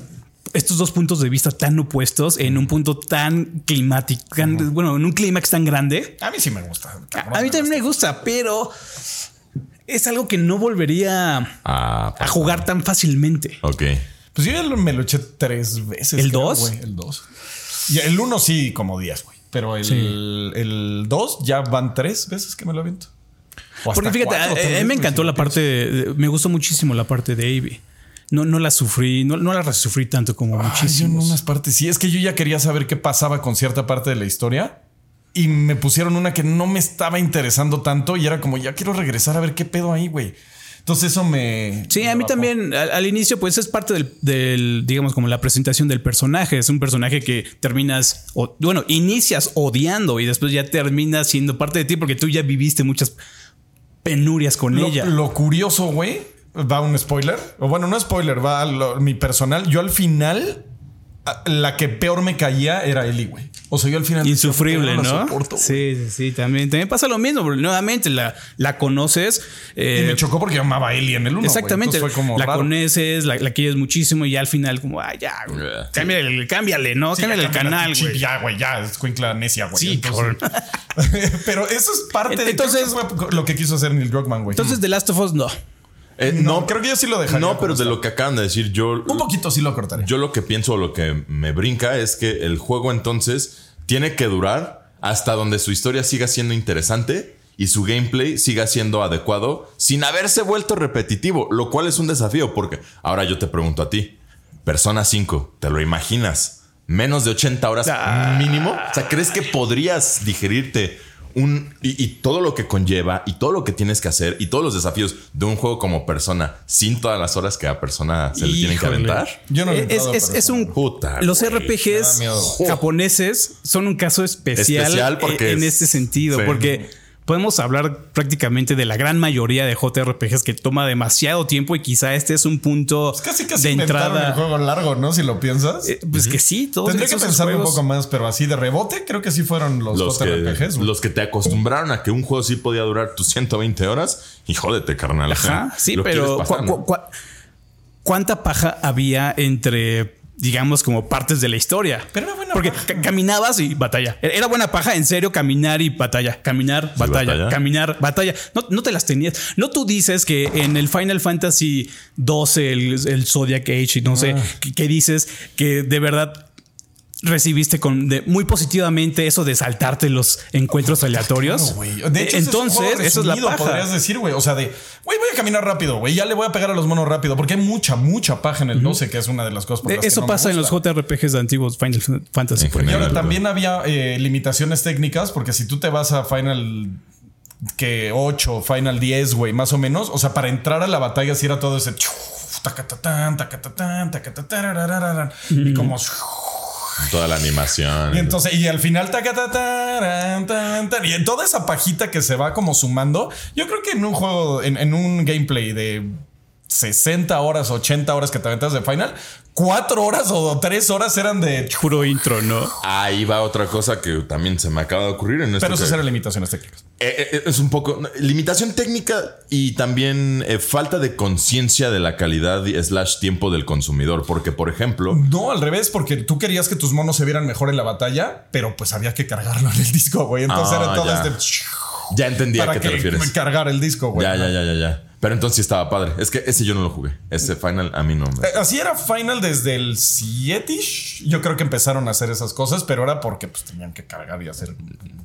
Estos dos puntos de vista tan opuestos en un punto tan climático, tan- bueno, en un clímax tan grande. A mí sí me gusta. A, a mí me también me gusta, pero es algo que no volvería Ah, a jugar tan fácilmente. ok. Pues yo me lo eché tres veces. ¿El creo, dos? güey, El dos. Y el uno sí, como días, güey. Pero el, Sí. el dos ya van tres veces que me lo aviento. Porque fíjate, cuatro, a, mí me encantó la parte, de- me gustó muchísimo la parte de Avi. No, no la sufrí, no, no la sufrí tanto como Ay, yo en muchísimos. unas partes sí. Es que yo ya quería saber qué pasaba con cierta parte de la historia. Y me pusieron una que no me estaba interesando tanto. Y era como, ya quiero regresar a ver qué pedo ahí, güey. Entonces eso me... Sí, me a mí bajó. también al, al inicio pues es parte del, del, digamos como la presentación del personaje. Es un personaje que terminas, o, bueno, inicias odiando y después ya terminas siendo parte de ti porque tú ya viviste muchas penurias con Lo, ella. lo curioso, güey, va un spoiler. O bueno, no spoiler, va lo- mi personal. Yo al final, la que peor me caía era Eli, güey. O sea, yo al final. Insufrible, "Puta, ¿no? soporto, güey". sí, sí, sí, también, también pasa lo mismo, porque nuevamente la, la conoces. eh, Y me chocó porque yo amaba a Eli en el 1. Exactamente. Fue como la raro. conoces, la, la quieres muchísimo y ya al final, como, ah, ya, güey, Yeah. cámbiale, cámbiale, ¿no? Sí, cámbiale el canal, güey. Ya, güey, ya, es cuincla necia, güey. Sí, Entonces- Pero eso es parte de Entonces- que fue lo que quiso hacer Neil Druckmann, güey. Entonces, The Last of Us, no. Eh, no, no, creo que yo sí lo dejaría. no, pero de lo que acaban de decir, yo. Un poquito sí lo cortaré. Yo lo que pienso, lo que me brinca es que el juego entonces tiene que durar hasta donde su historia siga siendo interesante y su gameplay siga siendo adecuado sin haberse vuelto repetitivo, lo cual es un desafío porque ahora yo te pregunto a ti, Persona 5, ¿te lo imaginas? Menos de 80 horas Ah. mínimo. O sea, ¿crees que podrías digerirte un y, y todo lo que conlleva y todo lo que tienes que hacer y todos los desafíos de un juego como Persona sin todas las horas que a Persona se le tienen que aventar? Yo no le he es, es- es un. Puta, los RPGs japoneses son un caso especial, Especial porque en, en es- este sentido, sí. porque podemos hablar prácticamente de la gran mayoría de JRPGs que toma demasiado tiempo y quizá este es un punto Pues casi casi de inventaron el entrada. juego largo, ¿no? Si lo piensas. Eh, Pues que sí, todos Tendría que esos pensarlo un poco más, pero así de rebote, creo que sí fueron los, los que, JRPGs. güey. los que te acostumbraron a que un juego sí podía durar tus 120 horas y jódete, carnal. Ajá, sí, pero quieres pasar, cu- ¿no? cu- cu- ¿cuánta paja había entre, digamos, como partes de la historia? Pero era buena Porque paja. caminabas y batalla. Era buena paja, en serio, caminar y batalla. Caminar, batalla, batalla. caminar, batalla. No, no te las tenías. No tú dices que en el Final Fantasy 12, el, el Zodiac Age y no sé, Ah. que, que dices que de verdad recibiste con de- muy positivamente eso de saltarte los encuentros aleatorios. Claro. De hecho, ese entonces, es un juego eso es la paja. Podrías decir, güey. O sea, de, güey, voy a caminar rápido, güey. Ya le voy a pegar a los monos rápido. Porque hay mucha, mucha paja en el 12, que es una de las cosas por Eh, que Eso me pasa en los. JRPGs de antiguos Final Fantasy. Y ahora también había eh, limitaciones técnicas, porque si tú te vas a Final que 8, Final 10, güey, más o menos, o sea, para entrar a la batalla si era todo ese y como Toda la animación. y entonces y al final y en toda esa pajita que se va como sumando, yo creo que en un juego en, en un gameplay de 60 horas, 80 horas que te aventas de final, 4 horas o 3 horas eran de. Puro intro, ¿no? Ahí va otra cosa que también se me acaba de ocurrir en esto. Pero eso que- eran limitaciones técnicas. Eh, eh, es un poco limitación técnica y también eh, falta de conciencia de la calidad y slash tiempo del consumidor. Porque, por ejemplo, No, al revés, porque tú querías que tus monos se vieran mejor en la batalla, pero pues había que cargarlo en el disco, güey. Entonces Ah, era todo ya. este. ya entendí a qué te refieres. cargar el disco, güey. Ya, ya, ya, ya, ya. Pero entonces sí estaba padre. Es que ese yo no lo jugué. Ese final a mí no me. Eh, Así era Final desde el 7 Yo creo que empezaron a hacer esas cosas, pero era porque pues tenían que cargar y hacer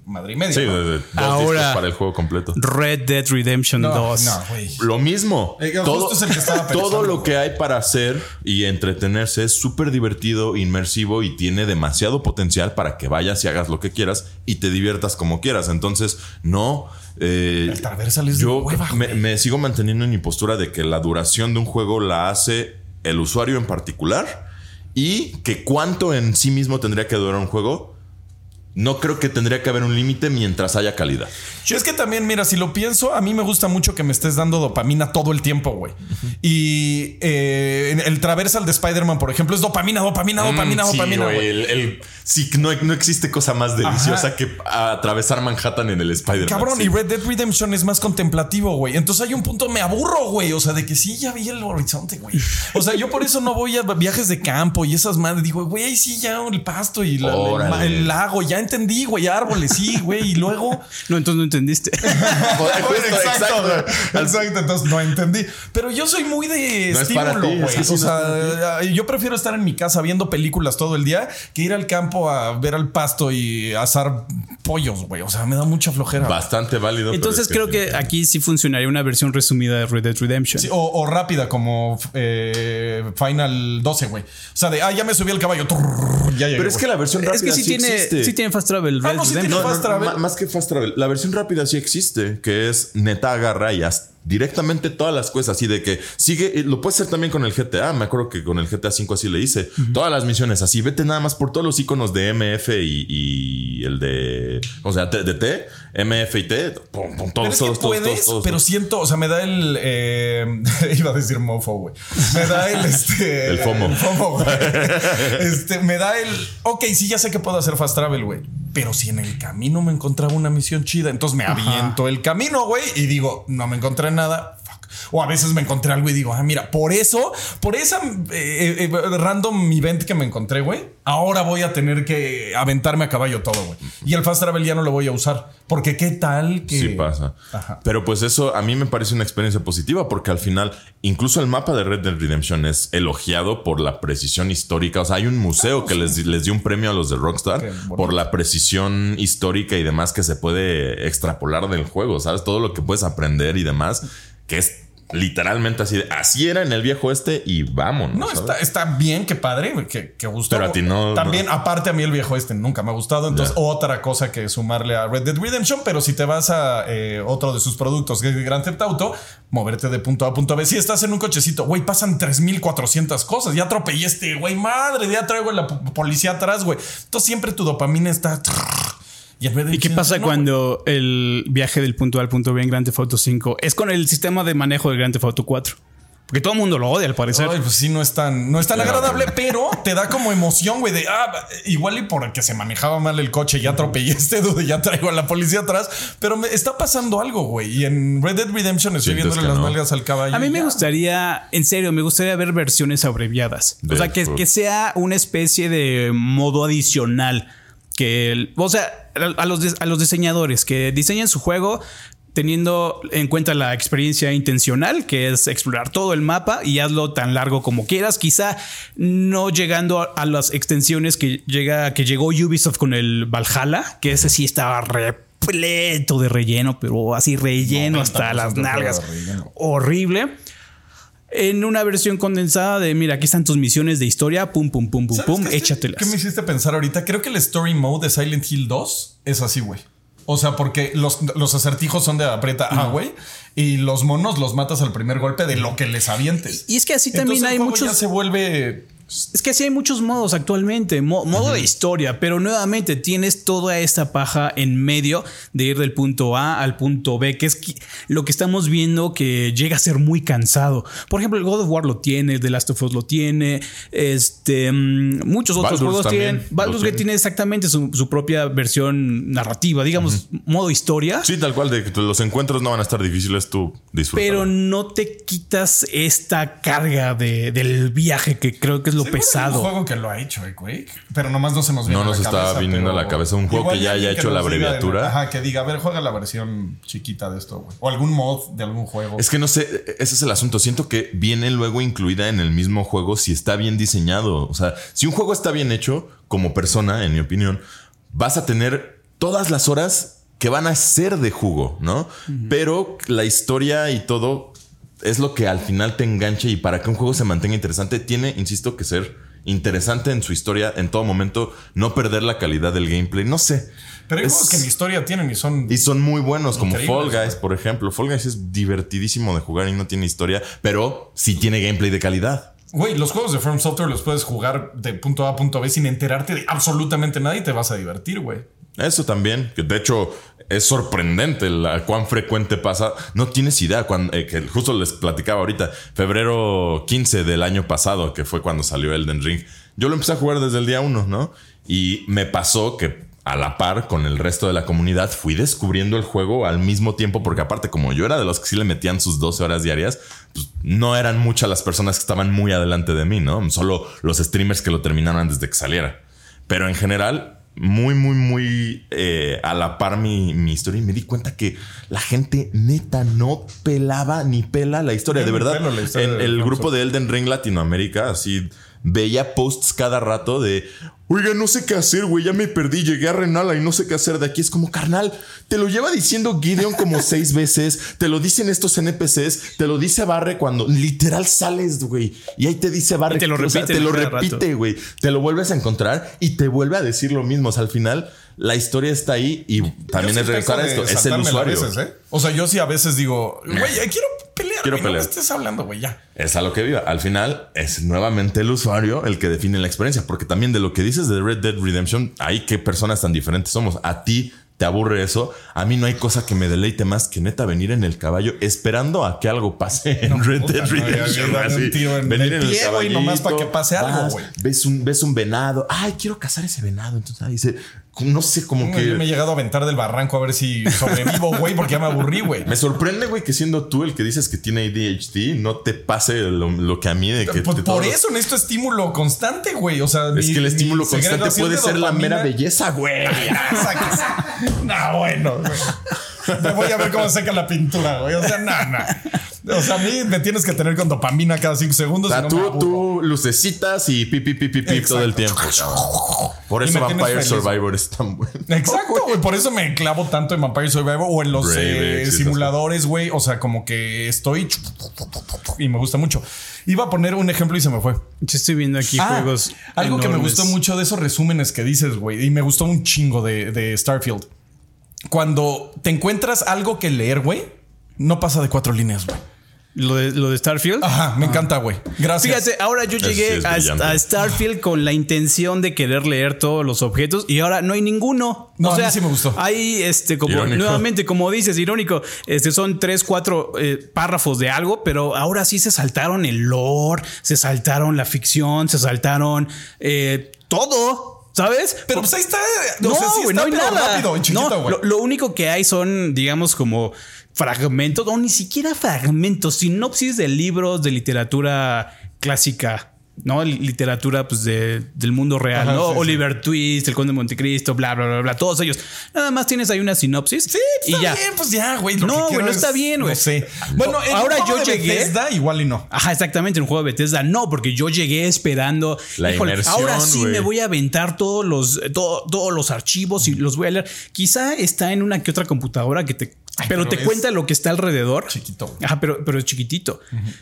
madre y media. Sí, ¿no? de, de dos Ahora- discos para el juego completo. Red Dead Redemption No, 2. no, güey. Lo mismo. Eh, justo es el que estaba pensando, todo lo que hay para hacer y entretenerse es súper divertido, inmersivo y tiene demasiado potencial para que vayas y hagas lo que quieras y te diviertas como quieras. Entonces, no. Eh, El Traversal es de yo hueva, me, me sigo manteniendo en mi postura de que la duración de un juego la hace el usuario en particular y que cuánto en sí mismo tendría que durar un juego. No creo que tendría que haber un límite mientras haya calidad. Yo es que también, mira, si lo pienso, a mí me gusta mucho que me estés dando dopamina todo el tiempo, güey. Y eh, el Traversal de Spider-Man, por ejemplo, es dopamina, dopamina, dopamina, Mm, sí, dopamina, güey, güey. el- el- sí, no, no existe cosa más deliciosa Ajá. que atravesar Manhattan en el Spider-Man. Cabrón, sí. y Red Dead Redemption es más contemplativo, güey. Entonces hay un punto, me aburro, güey. O sea, de que sí, ya vi el horizonte, güey. O sea, yo por eso no voy a viajes de campo y esas madres. Digo, güey, ahí sí, ya el pasto y la- el, Órale. el lago. Ya entendí, güey, árboles, sí, güey. Y luego. No, entonces no entendiste. Justo, exacto. güey. Exacto, entonces no entendí. Pero yo soy muy de No es estímulo, es güey. que sí, o no es sea, yo prefiero estar en mi casa viendo películas todo el día que ir al campo a ver al pasto y asar pollos, güey. O sea, me da mucha flojera. Bastante válido. Entonces es creo que aquí sí funcionaría una versión resumida de Red Dead Redemption. Sí, o, o rápida como eh, Final 12, güey. O sea, de, ah, ya me subí al caballo. trrr, ya llegué, Pero es que la versión es rápida que sí, tiene, existe. sí tiene fast travel. Ah, no, sí tiene No, fast travel. más que fast travel. La versión rápida sí existe, que es neta agarra y haz directamente todas las cosas así de que sigue, y lo puedes hacer también con el GTA. Me acuerdo que con el GTA 5 así le hice. Todas las misiones así, vete nada más por todos los iconos de MF y, y el de, o sea, de T, MF y T, pum, pum, todos, todos, todos, puedes, todos, pero siento, o sea, me da el. eh, iba a decir mofo, güey. Me da el. Este, El FOMO. El FOMO, güey. Este, me da el. Ok, sí, ya sé que puedo hacer fast travel, güey. Pero si en el camino me encontraba una misión chida, entonces me aviento el camino, güey, y digo, no me encontré nada. O a veces me encontré algo y digo, ah, mira, por eso, por esa eh, eh, random event que me encontré, güey, ahora voy a tener que aventarme a caballo todo, güey. Y el fast travel ya no lo voy a usar. Porque qué tal que. Sí pasa. Ajá. Pero pues eso a mí me parece una experiencia positiva porque al final incluso el mapa de Red Dead Redemption es elogiado por la precisión histórica. O sea, hay un museo que les, les dio un premio a los de Rockstar por la precisión histórica y demás que se puede extrapolar del juego. ¿Sabes? Todo lo que puedes aprender y demás, que es literalmente así. así era en el viejo este y vámonos. No, está, está bien, qué padre, que, que gustó. Pero a ti no- También, no. aparte, a mí el viejo este nunca me ha gustado. Entonces, otra cosa que sumarle a Red Dead Redemption. Pero si te vas a eh, otro de sus productos, que es Grand Theft Auto, moverte de punto A a punto B. Si estás en un cochecito, güey, pasan 3400 cosas. Ya atropellé este, güey, madre, ya traigo a la po- policía atrás, güey. Entonces, siempre tu dopamina está. Y, en Red Dead ¿Y qué pasa no, cuando el viaje del punto A al punto B en Grand Theft Auto 5 es con el sistema de manejo de Grand Theft Auto 4? Porque todo el mundo lo odia al parecer. Ay, pues sí, no es tan, no es tan agradable, pero te da como emoción, güey, de ah, igual y porque se manejaba mal el coche, ya atropellé este dude, ya traigo a la policía atrás, pero me está pasando algo, güey. Y en Red Dead Redemption estoy Sientes viéndole las no. nalgas al caballo. A mí me ya. gustaría, en serio, me gustaría ver versiones abreviadas. O sea, que sea una especie de modo adicional. Que, el- o sea, a los, a los diseñadores que diseñen su juego teniendo en cuenta la experiencia intencional, que es explorar todo el mapa y hazlo tan largo como quieras. Quizá no llegando a, a las extensiones que, llega, que llegó Ubisoft con el Valhalla, que ese sí estaba repleto de relleno, pero así relleno hasta 90% las nalgas. Horrible. En una versión condensada de, mira, aquí están tus misiones de historia, pum, pum, pum, pum, ¿Sabes pum, qué échatelas. ¿Qué me hiciste pensar ahorita? Creo que el story mode de Silent Hill 2 es así, güey. O sea, porque los, los acertijos son de aprieta A, güey. Y los monos los matas al primer golpe de lo que les avientes. Y es que así también Entonces, el hay juego muchos. Ya se vuelve Es que sí hay muchos modos actualmente, mo- modo de historia, pero nuevamente tienes toda esta paja en medio de ir del punto A al punto B, que es lo que estamos viendo que llega a ser muy cansado. Por ejemplo, el God of War lo tiene, The Last of Us lo tiene, este, mm, muchos otros Baldur's juegos tienen. Baldur's Gate tiene. exactamente su, su propia versión narrativa, digamos, modo historia. Sí, tal cual, de que los encuentros no van a estar difíciles, tú disfrutas. Pero no te quitas esta carga de- del viaje que creo que es lo pesado. Un juego que lo ha hecho, eh, Quake. Pero nomás no se nos viene No a nos la está cabeza, viniendo pero a la cabeza un juego que ya haya hecho la nos diga, abreviatura. ajá, que diga, a ver, juega la versión chiquita de esto, güey. O algún mod de algún juego. Es que no sé, ese es el asunto. Siento que viene luego incluida en el mismo juego si está bien diseñado. O sea, si un juego está bien hecho, como persona, en mi opinión, vas a tener todas las horas que van a ser de jugo, ¿no? Pero la historia y todo es lo que al final te enganche y para que un juego se mantenga interesante, tiene, insisto, que ser interesante en su historia en todo momento, no perder la calidad del gameplay. No sé. pero hay Es- juegos que ni historia tienen y son. y son muy buenos, como Fall Guys, por ejemplo. Fall Guys es divertidísimo de jugar y no tiene historia, pero sí tiene gameplay de calidad. Güey, los juegos de From Software los puedes jugar de punto A a punto B sin enterarte de absolutamente nada y te vas a divertir, güey. Eso también, que de hecho es sorprendente la cuán frecuente pasa. No tienes idea, cuando, eh, que justo les platicaba ahorita, febrero 15 del año pasado, que fue cuando salió Elden Ring. Yo lo empecé a jugar desde el día 1, ¿no? Y me pasó que a la par con el resto de la comunidad fui descubriendo el juego al mismo tiempo, porque aparte como yo era de los que sí le metían sus 12 horas diarias, pues no eran muchas las personas que estaban muy adelante de mí, ¿no? Solo los streamers que lo terminaron antes de que saliera. Pero en general, muy, muy, muy eh, a la par mi, mi historia y me di cuenta que la gente neta no pelaba ni pela la historia. De verdad, pelo historia en de el grupo de Elden Ring Latinoamérica, así veía posts cada rato de, oiga, no sé qué hacer, güey, ya me perdí, llegué a Renala y no sé qué hacer de aquí. Es como, carnal, te lo lleva diciendo Gideon como seis veces, te lo dicen estos NPCs, te lo dice Barre cuando literal sales, güey, y ahí te dice Barre, Y te lo o sea, repite te lo repite, güey, te lo vuelves a encontrar y te vuelve a decir lo mismo. O sea, al final, la historia está ahí y también es regresar a esto, es el usuario. veces, ¿eh? O sea, yo sí a veces digo, güey, eh, quiero pelear. Quiero No pelear. me estés hablando, güey, ya. Es a lo que viva. Al final es nuevamente el usuario el que define la experiencia, porque también de lo que dices de Red Dead Redemption, hay qué personas tan diferentes somos. A ti te aburre eso. A mí no hay cosa que me deleite más que neta venir en el caballo esperando a que algo pase en Red Dead no, Redemption. así. tiro en venir en el caballito. nomás para que pase algo, güey. Ves un, ves un venado. Ay, quiero cazar ese venado. Entonces ah, dice, no sé, como Güey, que. Yo me he llegado a aventar del barranco a ver si sobrevivo, güey, porque ya me aburrí, güey. Me sorprende, güey, que siendo tú el que dices que tiene ADHD, no te pase lo, lo que a mí de que Pues te- por todos- eso necesito estímulo constante, güey. O sea, Es mi- que el estímulo constante puede de ser la mera belleza, güey. No, bueno, güey. Me voy a ver cómo seca la pintura, güey. O sea, no, no. O sea, a mí me tienes que tener con dopamina cada cinco segundos. O no tú, tú lucecitas y pi, pi, pi, pi, pi todo el tiempo. Por eso Vampire. Survivor es tan bueno. Exacto, güey. Por eso me clavo tanto en Vampire Survivor o en los Brave eh, simuladores, güey. O sea, como que estoy y me gusta mucho. Iba a poner un ejemplo y se me fue. Yo estoy viendo aquí Ah, juegos. algo que me gustó mucho de esos resúmenes que dices, güey, y me gustó un chingo de, de Starfield. Cuando te encuentras algo que leer, güey, no pasa de cuatro líneas, güey. Lo de, lo de Starfield. Ajá, me encanta, güey. Gracias. Fíjate, ahora yo sí llegué a, Starfield con la intención de querer leer todos los objetos y ahora no hay ninguno. No, a mí sí me gustó. Hay este, como Irónico. nuevamente, como dices, irónico, este son tres, cuatro eh, párrafos de algo, pero ahora sí se saltaron el lore, se saltaron la ficción, se saltaron eh, todo. ¿Sabes? Pero pues ahí está. No, güey, está, no hay pero nada. rápido, en chiquito, No, güey. lo, lo único que hay son, digamos, como fragmentos, o ni siquiera fragmentos, sinopsis de libros de literatura clásica. ¿No? Li- Literatura pues de, del mundo real, Ajá, ¿no? sí, sí. Oliver Twist, El Conde de Montecristo, bla, bla, bla, bla, todos ellos. Nada más tienes ahí una sinopsis Sí, y está ya. bien, pues ya, güey. No, güey, no es- está bien, güey. No sé. Bueno, en Ahora un juego yo de llegué- Bethesda, igual y no. Ajá, exactamente, en un juego de Bethesda no, porque yo llegué esperando. La inmersión, ahora sí me voy a aventar todos los, todo- todos los archivos y los voy a leer. Quizá está en una que otra computadora que te pero, pero te cuenta lo que está alrededor. chiquito. Ajá, pero, pero es chiquito.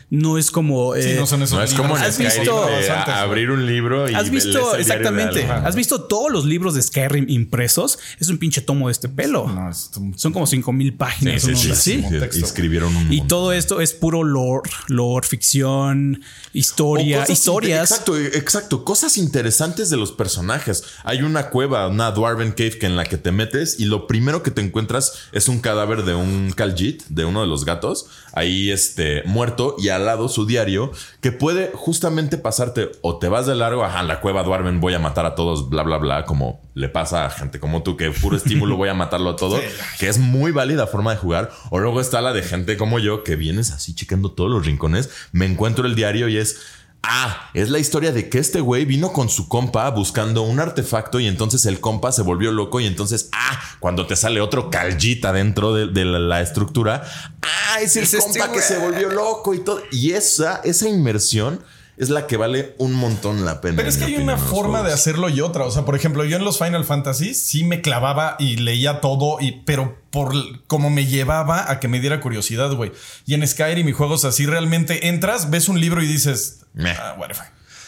No es como. Sí, eh, no son esos No es como. ¿Has Skyrim visto- de a- Antes, abrir un libro y ¿Has visto exactamente? ¿Has visto todos los libros de Skyrim impresos? Es un pinche tomo de este pelo. No, es un- Son como cinco mil páginas. Sí, sí, sí, sí. Escribieron un Y todo esto es puro lore, lore, ficción, historia, cosas historias. Exacto, exacto. Cosas interesantes de los personajes. Hay una cueva, una Dwarven Cave que en la que te metes y lo primero que te encuentras es un cadáver de un Khajiit, de uno de los gatos, ahí este, muerto y al lado su diario que puede justamente pasarte o te vas de largo, ajá, la cueva Dwarven voy a matar a todos, bla, bla, bla, como le pasa a gente como tú, que puro estímulo voy a matarlo a todo, que es muy válida forma de jugar. O luego está la de gente como yo que vienes así checando todos los rincones, me encuentro el diario y es... Ah, es la historia de que este güey vino con su compa buscando un artefacto y entonces el compa se volvió loco y entonces, ah, cuando te sale otro calllita dentro de, de la, la estructura, ah, es el Es este compa que se volvió loco y todo. Y esa, esa inmersión es la que vale un montón la pena. Pero es que hay una forma de hacerlo y otra. O sea, por ejemplo, yo en los Final Fantasy sí me clavaba y leía todo, y, pero por como me llevaba a que me diera curiosidad, güey. Y en Skyrim y juegos así, realmente entras, ves un libro y dices, ah, whatever.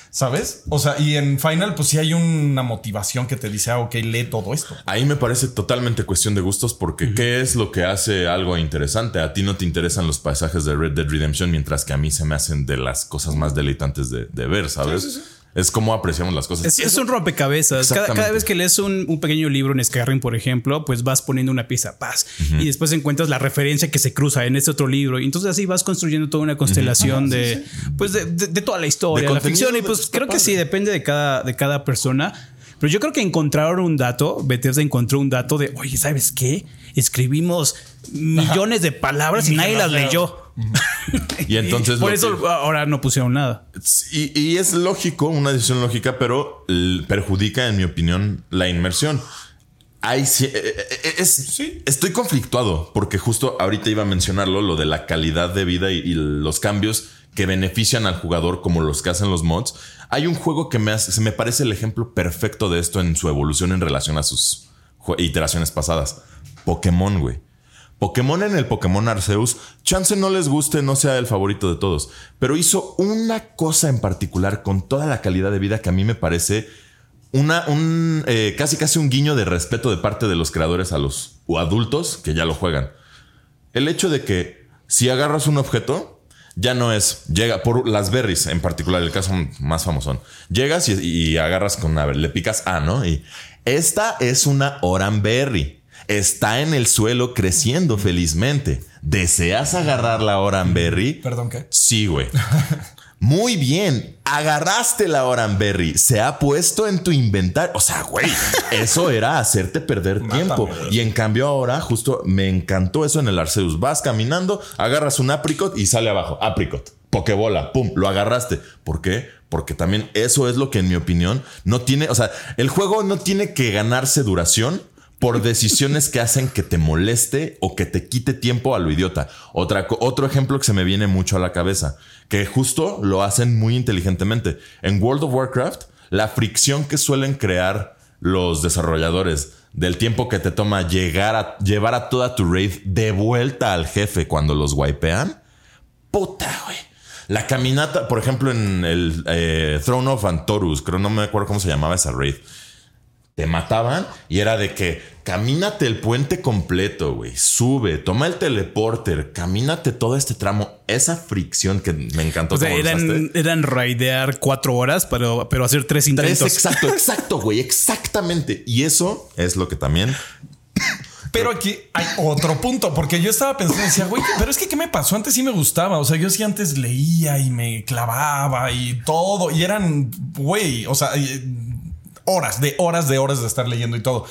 ¿Sabes? O sea, y en Final, pues sí hay una motivación que te dice, ah, ok, lee todo esto. Ahí me parece totalmente cuestión de gustos porque ¿qué es lo que hace algo interesante? A ti no te interesan los paisajes de Red Dead Redemption mientras que a mí se me hacen de las cosas más deleitantes de, de ver, ¿sabes? Es como apreciamos las cosas. Es, es un rompecabezas. Cada, cada vez que lees un, un pequeño libro en Skyrim, por ejemplo, pues vas poniendo una pieza paz y después encuentras la referencia que se cruza en este otro libro. Y entonces así vas construyendo toda una constelación de, pues de, de- de toda la historia, De la ficción. Y pues creo que sí, depende de cada, de cada persona. Pero yo creo que encontraron un dato, Bethesda encontró un dato de, oye, ¿sabes qué? Escribimos millones de palabras y nadie las leyó. Y entonces Por eso que- ahora no pusieron nada. Y, y es lógico, una decisión lógica, pero perjudica, en mi opinión, la inmersión. Hay, eh, eh, es, Sí. Estoy conflictuado porque justo ahorita iba a mencionarlo, lo de la calidad de vida y, y los cambios que benefician al jugador como los que hacen los mods. Hay un juego que me, hace, se me parece el ejemplo perfecto de esto en su evolución en relación a sus iteraciones pasadas. Pokémon, güey. Pokémon en el Pokémon Arceus, chance no les guste, no sea el favorito de todos, pero hizo una cosa en particular con toda la calidad de vida que a mí me parece una, un, eh, casi casi un guiño de respeto de parte de los creadores a los o adultos que ya lo juegan. El hecho de que si agarras un objeto, ya no es, llega por las berries en particular, el caso más famoso. Llegas y, y agarras con una, le picas A, ¿no? Y esta es una Oranberry. Está en el suelo creciendo felizmente. ¿Deseas agarrar la Oranberry? Perdón, ¿qué? Sí, güey. Muy bien. Agarraste la Oranberry. Se ha puesto en tu inventario. O sea, güey, eso era hacerte perder tiempo. Y en cambio ahora, justo me encantó eso en el Arceus. Vas caminando, agarras un apricot y sale abajo. Apricot. Pokebola. Pum. Lo agarraste. ¿Por qué? Porque también eso es lo que en mi opinión no tiene... O sea, el juego no tiene que ganarse duración por decisiones que hacen que te moleste o que te quite tiempo a lo idiota. Otra, otro ejemplo que se me viene mucho a la cabeza, que justo lo hacen muy inteligentemente. En World of Warcraft, la fricción que suelen crear los desarrolladores del tiempo que te toma llegar a llevar a toda tu raid de vuelta al jefe cuando los wipean, puta, güey. La caminata, por ejemplo, en el eh, Throne of Antorus, creo no me acuerdo cómo se llamaba esa raid te mataban y era de que camínate el puente completo, güey, sube, toma el teleporter, camínate todo este tramo, esa fricción que me encantó. O sea, eran, eran raidear cuatro horas, pero, pero hacer tres Tres, intentos. exacto, exacto, güey, exactamente. Y eso es lo que también Pero aquí hay otro punto, porque yo estaba pensando, decía, güey, pero es que ¿qué me pasó? Antes sí me gustaba. O sea, yo sí antes leía y me clavaba y todo. Y eran, güey, o sea, horas, de horas, de horas de estar leyendo y todo.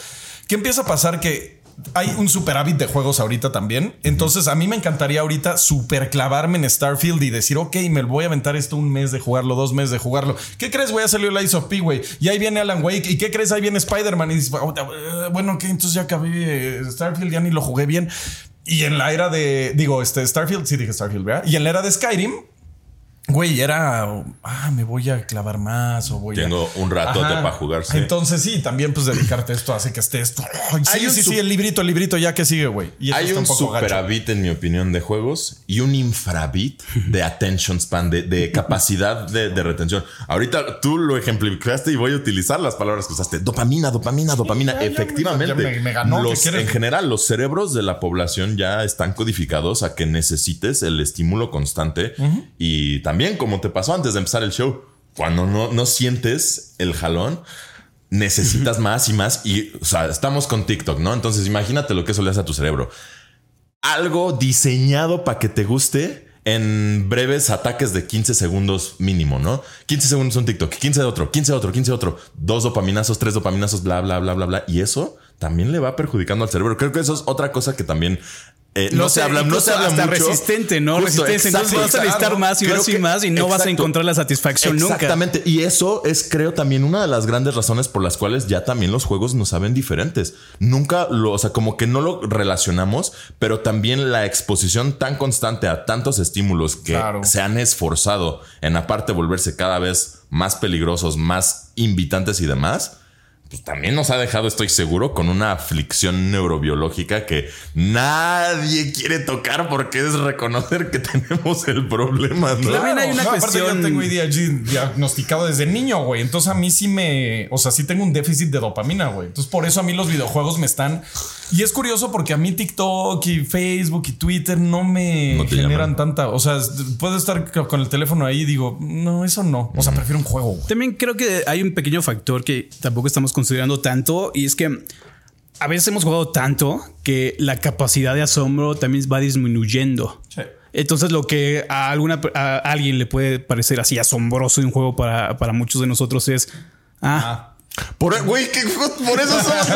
¿Qué empieza a pasar? Que hay un superávit de juegos ahorita también. Entonces, a mí me encantaría ahorita super clavarme en Starfield y decir, ok, me voy a aventar esto un mes de jugarlo, dos meses de jugarlo. ¿Qué crees? Voy a salir Ice of P, güey. Y ahí viene Alan Wake. ¿Y qué crees? Ahí viene Spider-Man. Y "Oh, eh, bueno, que entonces ya acabé eh, Starfield, ya ni lo jugué bien. Y en la era de, digo, este Starfield, sí dije Starfield, ¿verdad? Y en la era de Skyrim, Güey, era, ah, me voy a clavar más o voy Tengo a... un ratote para jugar, sí. Entonces sí, también pues dedicarte a esto hace que estés... Ay, sí, Hay un sí, sí, el librito, el librito, ya que sigue, güey. Y Hay un poco gacho. superavit, en mi opinión, de juegos y un infrabit de attention span, de, de capacidad de, de retención. Ahorita tú lo ejemplificaste y voy a utilizar las palabras que usaste. Dopamina, dopamina, dopamina. ya, Efectivamente. ya me- me ganó, ¿qué Los- quieres? en general, los cerebros de la población ya están codificados a que necesites el estímulo constante. Y también, como te pasó antes de empezar el show, cuando no, no sientes el jalón, necesitas más y más. Y, o sea, estamos con TikTok, ¿no? Entonces, imagínate lo que eso le hace a tu cerebro. Algo diseñado para que te guste en breves ataques de 15 segundos mínimo, ¿no? 15 segundos un TikTok, 15 de otro, 15 de otro, 15 de otro, dos dopaminazos, tres dopaminazos, bla, bla, bla, bla, bla. Y eso también le va perjudicando al cerebro. Creo que eso es otra cosa que también eh, no, No se habla, no se habla hasta mucho. resistente, ¿no? Justo, Resistencia. Entonces vas a necesitar más y más y más y no vas a encontrar la satisfacción nunca. Exactamente. Y eso es, creo, también una de las grandes razones por las cuales ya también los juegos nos saben diferentes. Nunca lo, o sea, como que no lo relacionamos, pero también la exposición tan constante a tantos estímulos que Claro. se han esforzado en aparte volverse cada vez más peligrosos, más invitantes y demás. Pues también nos ha dejado, estoy seguro, con una aflicción neurobiológica que nadie quiere tocar porque es reconocer que tenemos el problema, ¿no? También hay una aparte cuestión- yo tengo ADHD diagnosticado desde niño, güey. Entonces a mí sí me. O sea, sí tengo un déficit de dopamina, güey. Entonces por eso a mí los videojuegos me están. Y es curioso porque a mí TikTok y Facebook y Twitter no me No generan llaman. tanta. O sea, puedo estar co- con el teléfono ahí y digo, no, eso no. O sea, prefiero un juego. También creo que hay un pequeño factor que tampoco estamos considerando tanto y es que a veces hemos jugado tanto que la capacidad de asombro también va disminuyendo. Sí. Entonces lo que a alguna a alguien le puede parecer así asombroso de un juego para, para muchos de nosotros es ah, Por, güey, que por eso somos.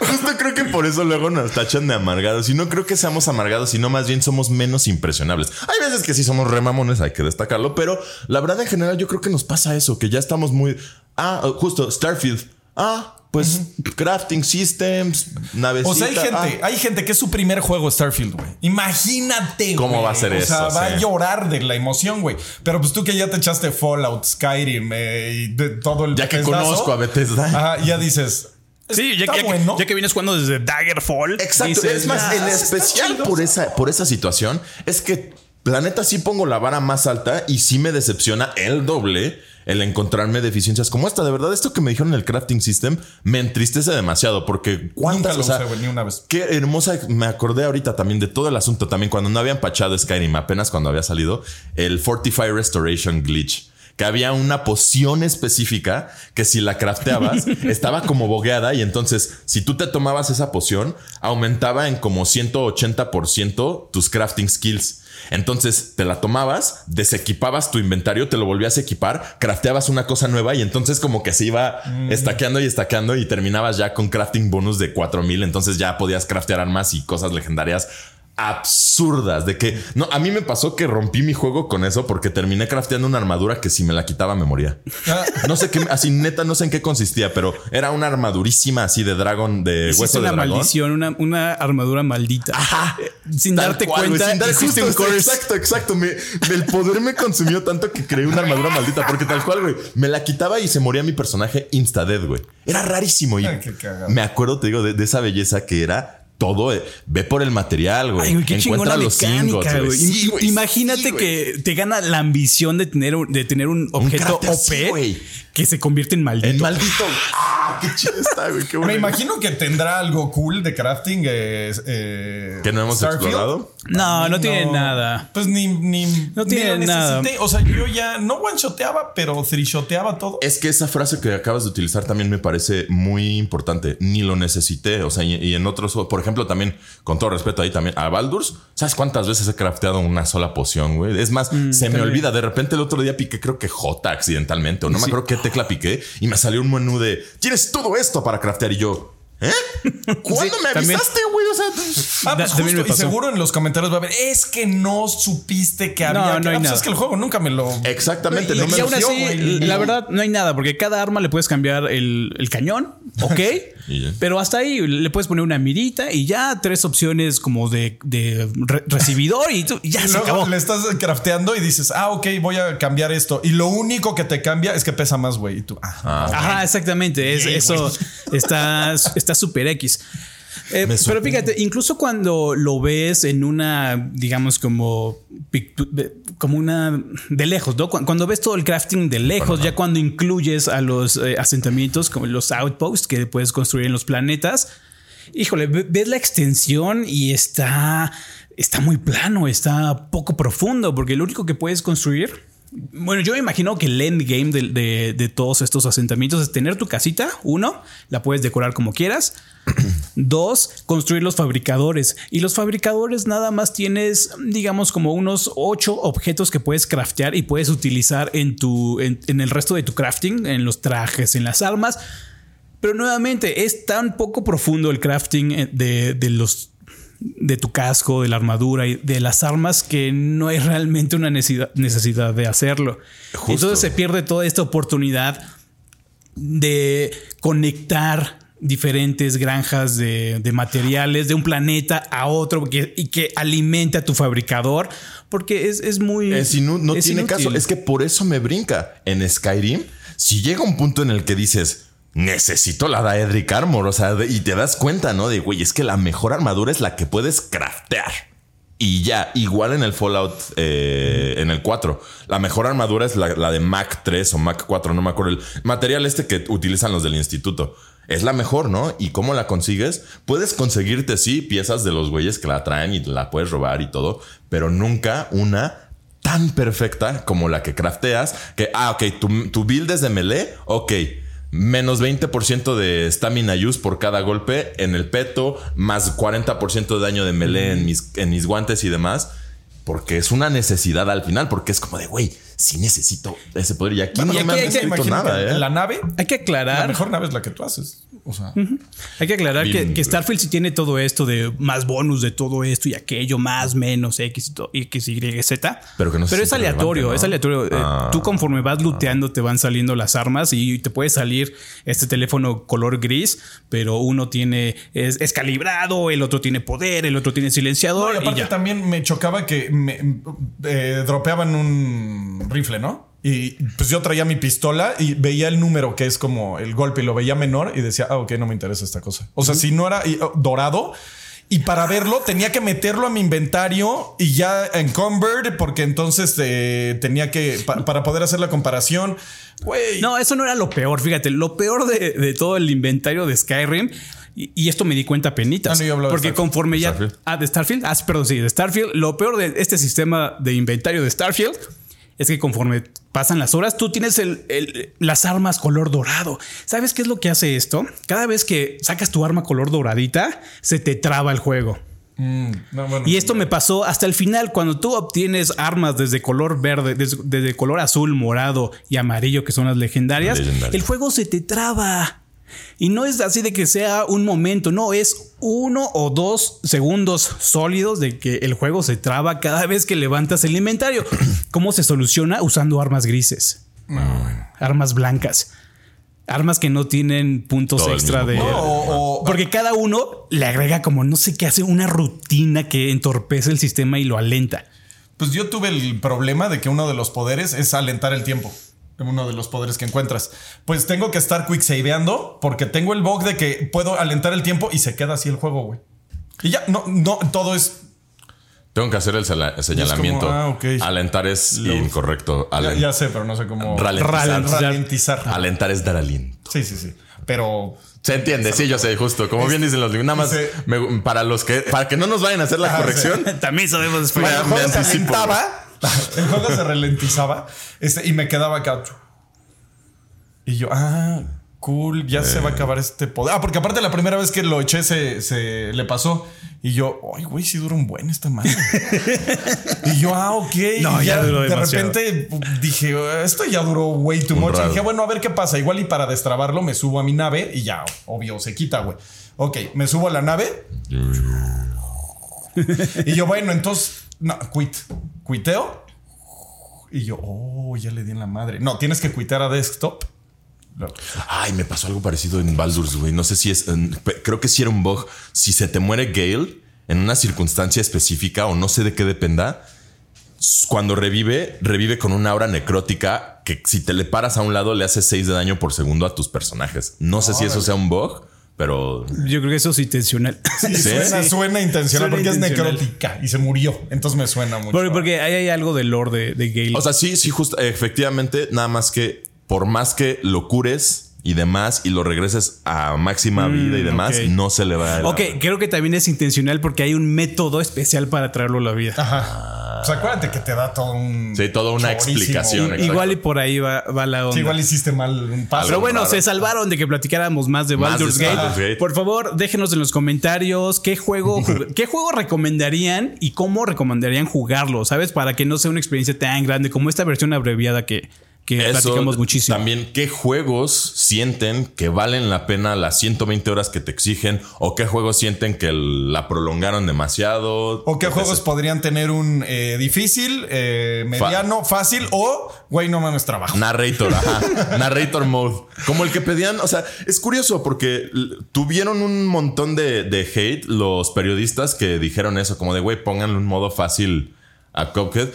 Justo creo que por eso luego nos tachan de amargados. Y no creo que seamos amargados, sino más bien somos menos impresionables. Hay veces que sí somos remamones, hay que destacarlo, pero la verdad en general yo creo que nos pasa eso, que ya estamos muy. Ah, justo, Starfield. Ah, pues crafting systems, navecita. O sea, hay gente, ah. hay gente que es su primer juego Starfield, güey. Imagínate, ¿Cómo va a ser o eso? sea, va a llorar de la emoción, güey. Pero pues tú que ya te echaste Fallout, Skyrim eh, y de todo el Ya que conozco a Bethesda. Ajá, ya dices. sí, ya, está ya que- bueno. ya que vienes jugando desde Daggerfall. Exacto. dices, es más, "Ah, en especial chido". por esa, por esa situación, es que la neta sí pongo la vara más alta y sí me decepciona el doble el encontrarme deficiencias como esta. De verdad, esto que me dijeron en el crafting system me entristece demasiado porque cuántas, o sea, ni una vez. Qué hermosa, me acordé ahorita también de todo el asunto, también cuando no habían pachado Skyrim, apenas cuando había salido, el Fortify Restoration Glitch. Que había una poción específica que si la crafteabas estaba como bogueada y entonces si tú te tomabas esa poción aumentaba en como 180% tus crafting skills. Entonces te la tomabas, desequipabas tu inventario, te lo volvías a equipar, crafteabas una cosa nueva y entonces como que se iba estaqueando y estaqueando y terminabas ya con crafting bonus de 4000. Entonces ya podías craftear armas y cosas legendarias absurdas de que no a mí me pasó que rompí mi juego con eso porque terminé crafteando una armadura que si me la quitaba me moría Ah, no sé qué así neta no sé en qué consistía pero era una armadurísima así de dragón de hueso de una dragón maldición, una, una armadura maldita. Eh, Sin darte cual, cuenta, sin dar- justo, un curse. Exacto, exacto. Me- el poder me consumió tanto que creé una armadura maldita. Porque tal cual, güey. Me la quitaba y se moría mi personaje insta-dead, güey. Era rarísimo. Y Ay, me acuerdo, te digo, de, de esa belleza que era todo. eh, ve por el material, güey. Ay, güey, qué Encuentra los mecánica, ingots, güey. Sí, Imagínate sí, güey. que te gana la ambición de tener, un- de tener un objeto OP que se convierte en maldito. En maldito. Ah, qué chido está, güey. Qué me bueno. imagino que tendrá algo cool de crafting. eh, eh, Que no hemos Starfield. explorado. No, no tiene nada. Pues ni, ni, No tiene lo nada. necesité. O sea, yo ya no one-shoteaba, pero three-shoteaba todo. Es que esa frase que acabas de utilizar también me parece muy importante. Ni lo necesité. O sea, y, y en otros, por ejemplo, también, con todo respeto ahí también, a Baldur's, ¿sabes cuántas veces he crafteado una sola poción, güey? Es más, se me olvida. De repente el otro día piqué, creo que J accidentalmente, o no me acuerdo qué tecla piqué, y me salió un menú de tienes todo esto para craftear. Y yo, ¿Eh? ¿Cuándo me también- avisaste, güey? O sea, Ah, pues Da- también justo, me y seguro en los comentarios va a haber, es que no supiste que No, había. no que-". hay Ah, pues nada. es que el juego nunca me lo. Exactamente, no me Y aún exigió, así, güey. la verdad, no hay nada, porque cada arma le puedes cambiar el, el cañón, ok. Y pero hasta ahí le puedes poner una mirita y ya tres opciones como de, de re- recibidor y, tú- y ya Y se luego acabó. le estás crafteando y dices, ah, ok, voy a cambiar esto. Y lo único que te cambia es que pesa más, güey. Y tú, ah. Ajá, exactamente. Es, Bien, eso está está súper X. Eh, pero fíjate, incluso cuando lo ves en una, digamos, como, como una de lejos, ¿no? Cu- Cuando ves todo el crafting de lejos, ya cuando incluyes a los eh, asentamientos como los outposts que puedes construir en los planetas, híjole, ve- ves la extensión y está, está muy plano, está poco profundo, porque lo único que puedes construir bueno, yo me imagino que el endgame de, de, todos estos asentamientos es tener tu casita, uno, la puedes decorar como quieras. Dos, construir los fabricadores. Y los fabricadores nada más tienes, digamos, como unos ocho objetos que puedes craftear y puedes utilizar en tu, en, el resto de tu crafting, en los trajes, en las armas. Pero nuevamente es tan poco profundo el crafting eh, de los de tu casco, de la armadura y de las armas que no hay realmente una necesidad, necesidad de hacerlo. Justo. Entonces se pierde toda esta oportunidad de conectar diferentes granjas de, de materiales de un planeta a otro que- y que alimente a tu fabricador porque es, es muy... Es no es tiene inútil. caso. Es que por eso me brinca. En Skyrim, si llega un punto en el que dices, necesito la Daedric Armor, o sea, y te das cuenta, ¿no? De, güey, es que la mejor armadura es la que puedes craftear. Y ya, igual en el Fallout, eh, en el 4, la mejor armadura es la, la de Mac 3 o Mac 4, no me acuerdo. El material este que utilizan los del instituto. Es la mejor, ¿no? ¿Y cómo la consigues? Puedes conseguirte, sí, piezas de los güeyes que la traen y la puedes robar y todo, pero nunca una tan perfecta como la que crafteas. Que, ah, ok, tu, tu build es de melee, ok. Menos 20% de stamina use por cada golpe en el peto, más 40% de daño de melee en mis, en mis guantes y demás. Porque es una necesidad al final, porque es como de, güey, sí necesito ese poder. Y aquí Bueno, no y me han escrito nada, ¿eh? La nave, Hay que la aclarar... mejor nave es la que tú haces. O sea, Hay que aclarar que, Bien, que güey. Starfield sí tiene todo esto de más bonus de todo esto y aquello, más, menos, X, y to- X, Y, Z. Pero que no se es aleatorio, es aleatorio. Eh, Ah. tú conforme vas looteando te van saliendo las armas y te puede salir este teléfono color gris, pero uno tiene, es, es calibrado, el otro tiene poder, el otro tiene silenciador No, y y, aparte ya. también me chocaba que me eh, dropeaban un rifle, ¿no? Y pues yo traía mi pistola y veía el número que es como el golpe y lo veía menor y decía, ah, ok, no me interesa esta cosa. O sea, si no era y, oh, dorado. Y para verlo tenía que meterlo a mi inventario y ya en Convert, porque entonces eh, tenía que, pa- para poder hacer la comparación. No, eso no era lo peor. Fíjate, lo peor de, de todo el inventario de Skyrim. Y, y esto me di cuenta penitas. Ah, no, de porque Starfield. conforme ya. Starfield. Ah, de Starfield. Ah, sí, perdón, sí, de Starfield. Lo peor de este sistema de inventario de Starfield es que conforme pasan las horas, tú tienes el- el- las armas color dorado. ¿Sabes qué es lo que hace esto? Cada vez que sacas tu arma color doradita, se te traba el juego. Mm, no, bueno. Y esto me pasó hasta el final, cuando tú obtienes armas desde color verde, desde, desde color azul, morado y amarillo, que son las legendarias, Legendarias. el juego se te traba. Y no es así de que sea un momento, no, es uno o dos segundos sólidos de que el juego se traba cada vez que levantas el inventario. ¿Cómo se soluciona? Usando armas grises, armas blancas, armas que no tienen puntos Todo extra de... poder. O- o- Porque cada uno le agrega como no sé qué hace una rutina que entorpece el sistema y lo alenta. Pues yo tuve el problema de que uno de los poderes es alentar el tiempo. Uno de los poderes que encuentras. Pues tengo que estar quicksaveando porque tengo el bug de que puedo alentar el tiempo y se queda así el juego, güey. Y ya, no, no, todo es. Tengo que hacer el señalamiento. ah, ok. Alentar es incorrecto. Ya, sé, pero no sé cómo. Ralentizar. Ralentizar. Ralentizar. Alentar es dar aliento. Sí, sí, sí. Pero. Se entiende, sí, yo sé, justo. Como bien dicen los libros. Nada más Sí. me- para los que, para que no nos vayan a hacer la Ah, corrección. También sabemos Me- español. el El juego se ralentizaba. Este, y me quedaba acá. Y yo, ah. cool, ya se va a acabar este poder. Ah, porque aparte la primera vez que lo eché se, se le pasó. Y yo, ay, güey, sí dura un buen esta madre. y yo, ah, ok. No, Y ya duró de demasiado. repente dije, esto ya duró way too Un much. Y dije, bueno, a ver qué pasa. Igual y para destrabarlo me subo a mi nave y ya, obvio, se quita, güey. Ok, me subo a la nave. y yo, bueno, entonces, no, quit. Quiteo. Y yo, oh, ya le di en la madre. No, tienes que quitear a desktop. Ay, me pasó algo parecido en Baldur's, güey. No sé si es. en- creo que sí era un bug. Si se te muere Gale en una circunstancia específica o no sé de qué dependa, cuando revive, revive con una aura necrótica que si te le paras a un lado le hace 6 de daño por segundo a tus personajes. No sé si eso sea un bug, pero. Yo creo que eso es intencional. Sí, Sí, suena, sí. suena intencional Suena porque intencional. es necrótica y se murió. Entonces me suena mucho. Porque, porque ahí hay algo del lore de, de Gale. O sea, sí, sí, justo, efectivamente, nada más que por más que lo cures y demás y lo regreses a máxima vida y demás, no se le va a. ok, creo que también es intencional porque hay un método especial para traerlo a la vida. Ajá. Pues acuérdate que te da todo un. Sí, toda una explicación. exacto. Igual y por ahí va, va la onda. Sí, igual hiciste mal un paso. Pero bueno, raro. se salvaron de que platicáramos más de Más de Baldur's Gate. Baldur's Gate. Por favor, déjenos en los comentarios qué juego, qué juego recomendarían y cómo recomendarían jugarlo, ¿sabes? Para que no sea una experiencia tan grande como esta versión abreviada que, que Eso, platicamos muchísimo. También, ¿qué juegos sienten que valen la pena las 120 horas que te exigen? ¿O qué juegos sienten que la prolongaron demasiado? ¿O qué Etc. juegos podrían tener un eh, difícil, eh, mediano, fácil o, güey, no mames, trabajo? Narrator, ajá. Narrator mode. Como el que pedían. O sea, es curioso porque tuvieron un montón de, de hate los periodistas que dijeron eso, como de güey, pónganle un modo fácil a Cuphead.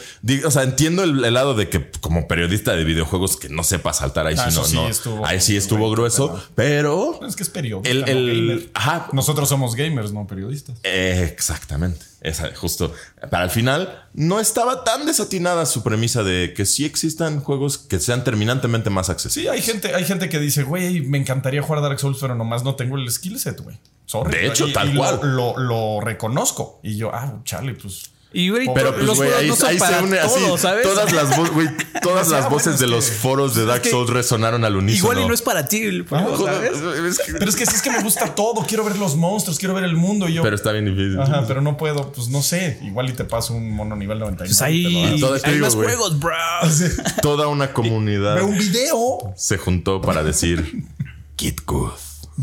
O sea, entiendo el, el lado de que como periodista de videojuegos que no sepa saltar ahí Ah, sí no, sí no. estuvo- ahí sí estuvo grueso, pero Es que es periodista. el, no el- gamer. ajá, Nosotros somos gamers, no periodistas. eh, exactamente. Esa, justo. Para el final, no estaba tan desatinada su premisa de que sí existan juegos que sean terminantemente más Sí, accesibles. hay gente, hay gente que dice, güey, me encantaría jugar Dark Souls, pero nomás no tengo el skill set, güey. Sorry. De hecho, Y- tal y lo- cual. Lo, lo reconozco. Y yo, ah, chale, pues. Y güey, Pero pues, los güey, juegos ahí, no son ahí para se une así. ¿sabes? Todas las, vo- güey, todas O sea, las bueno, voces es de que- los foros de Dark que- Souls resonaron al unísono. Igual y no es para ti Pero es que sí es que me gusta todo. Quiero ver los monstruos, quiero ver el mundo. Y yo, pero está bien difícil. ajá, pero no puedo, pues no sé. Igual y te paso un mono nivel 99. Pues ahí. Todo hay digo, más güey. juegos, bro. Toda una comunidad un video. se juntó para decir Get good.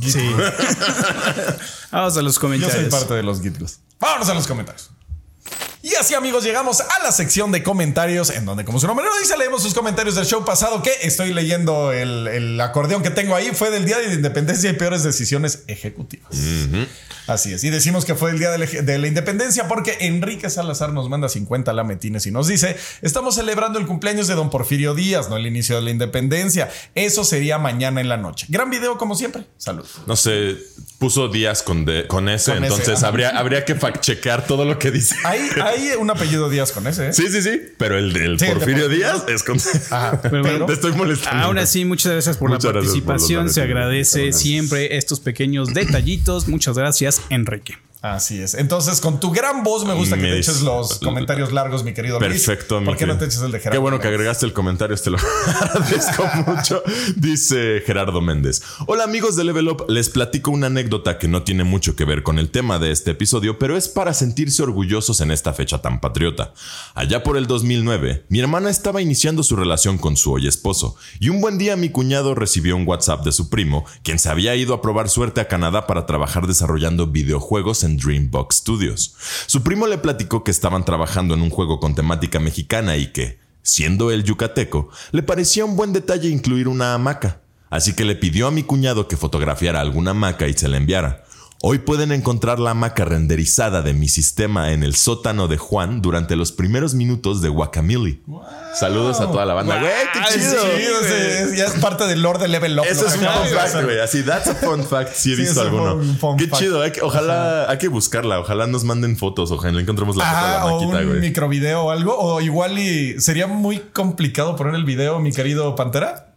Sí. Vamos a los Yo comentarios. soy parte de los Gitgos. Vámonos a los comentarios. Y así amigos llegamos a la sección de comentarios en donde como su nombre lo dice leemos sus comentarios del show pasado que estoy leyendo el, el acordeón que tengo ahí fue del Día de la Independencia y peores decisiones ejecutivas. Así es. Y decimos que fue el Día de la, de la Independencia porque Enrique Salazar nos manda 50 lametines y nos dice estamos celebrando el cumpleaños de don Porfirio Díaz, no el inicio de la Independencia. Eso sería mañana en la noche. Gran video como siempre. Salud. No sé, puso días con, de- con ese, Con entonces habría, habría que fact-checar todo lo que dice. Hay, hay un apellido Díaz con ese. ¿eh? Sí, sí, sí. Pero el del Sí, el de Porfirio. Díaz es con. Ajá. Pero bueno, Te estoy molestando. Aún así, muchas gracias por Muchas la por participación. Se agradece siempre estos pequeños detallitos. Muchas gracias, Enrique. Así es. Entonces, con tu gran voz me gusta que te eches los comentarios largos, mi querido Luis. Perfecto, mi ¿Por qué no te eches el de Gerardo? Qué bueno que agregaste el comentario, te lo agradezco mucho. Dice Gerardo Méndez. Hola amigos de Level Up, les platico una anécdota que no tiene mucho que ver con el tema de este episodio, pero es para sentirse orgullosos en esta fecha tan patriota. Allá por el 2009, mi hermana estaba iniciando su relación con su hoy esposo, y un buen día mi cuñado recibió un WhatsApp de su primo, quien se había ido a probar suerte a Canadá para trabajar desarrollando videojuegos en Dreambox Studios. Su primo le platicó que estaban trabajando en un juego con temática mexicana y que, siendo él yucateco, le parecía un buen detalle incluir una hamaca. Así que le pidió a mi cuñado que fotografiara alguna hamaca y se la enviara. Hoy pueden encontrar la hamaca renderizada de mi sistema en el sótano de Juan durante los primeros minutos de Guacamole. Saludos a toda la banda. Güey, qué Wow, chido. Sí, es- es- ya es parte del lore de Level Up. Eso es un fun de fact, güey. Así, that's a fun fact. Sí he Sí, visto es un alguno. Qué fact. chido. hay que- ojalá, hay que buscarla. Ojalá nos manden fotos. Ojalá encontremos la foto de Ah, la o maquita, un güey. microvideo o algo. O igual y sería muy complicado poner el video, mi querido Pantera.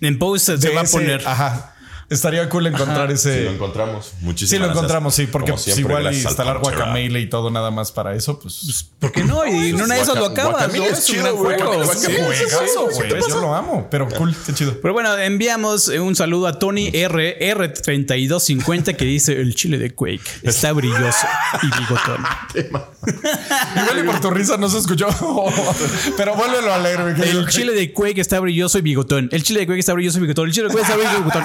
En post se De va a poner. Ajá. Estaría cool encontrar ese. Si lo encontramos, muchísimas Sí, lo gracias. encontramos, sí, porque Como pues, siempre, igual y gracias al instalar. Guacamole y todo nada más para eso, pues. ¿Por qué no? Y no una de esas lo acabas. ¿no? es un chido, güey. Sí, es. Yo lo amo, pero cool, qué chido. Pero bueno, enviamos eh, un saludo a Tony R, R3250 que dice el chile de Quake está brilloso y bigotón. Igual y por tu risa no se escuchó. pero vuélvelo a leer, güey. El chile de Quake está brilloso y bigotón. El chile de Quake está brilloso y bigotón. El chile de Quake está brilloso y bigotón.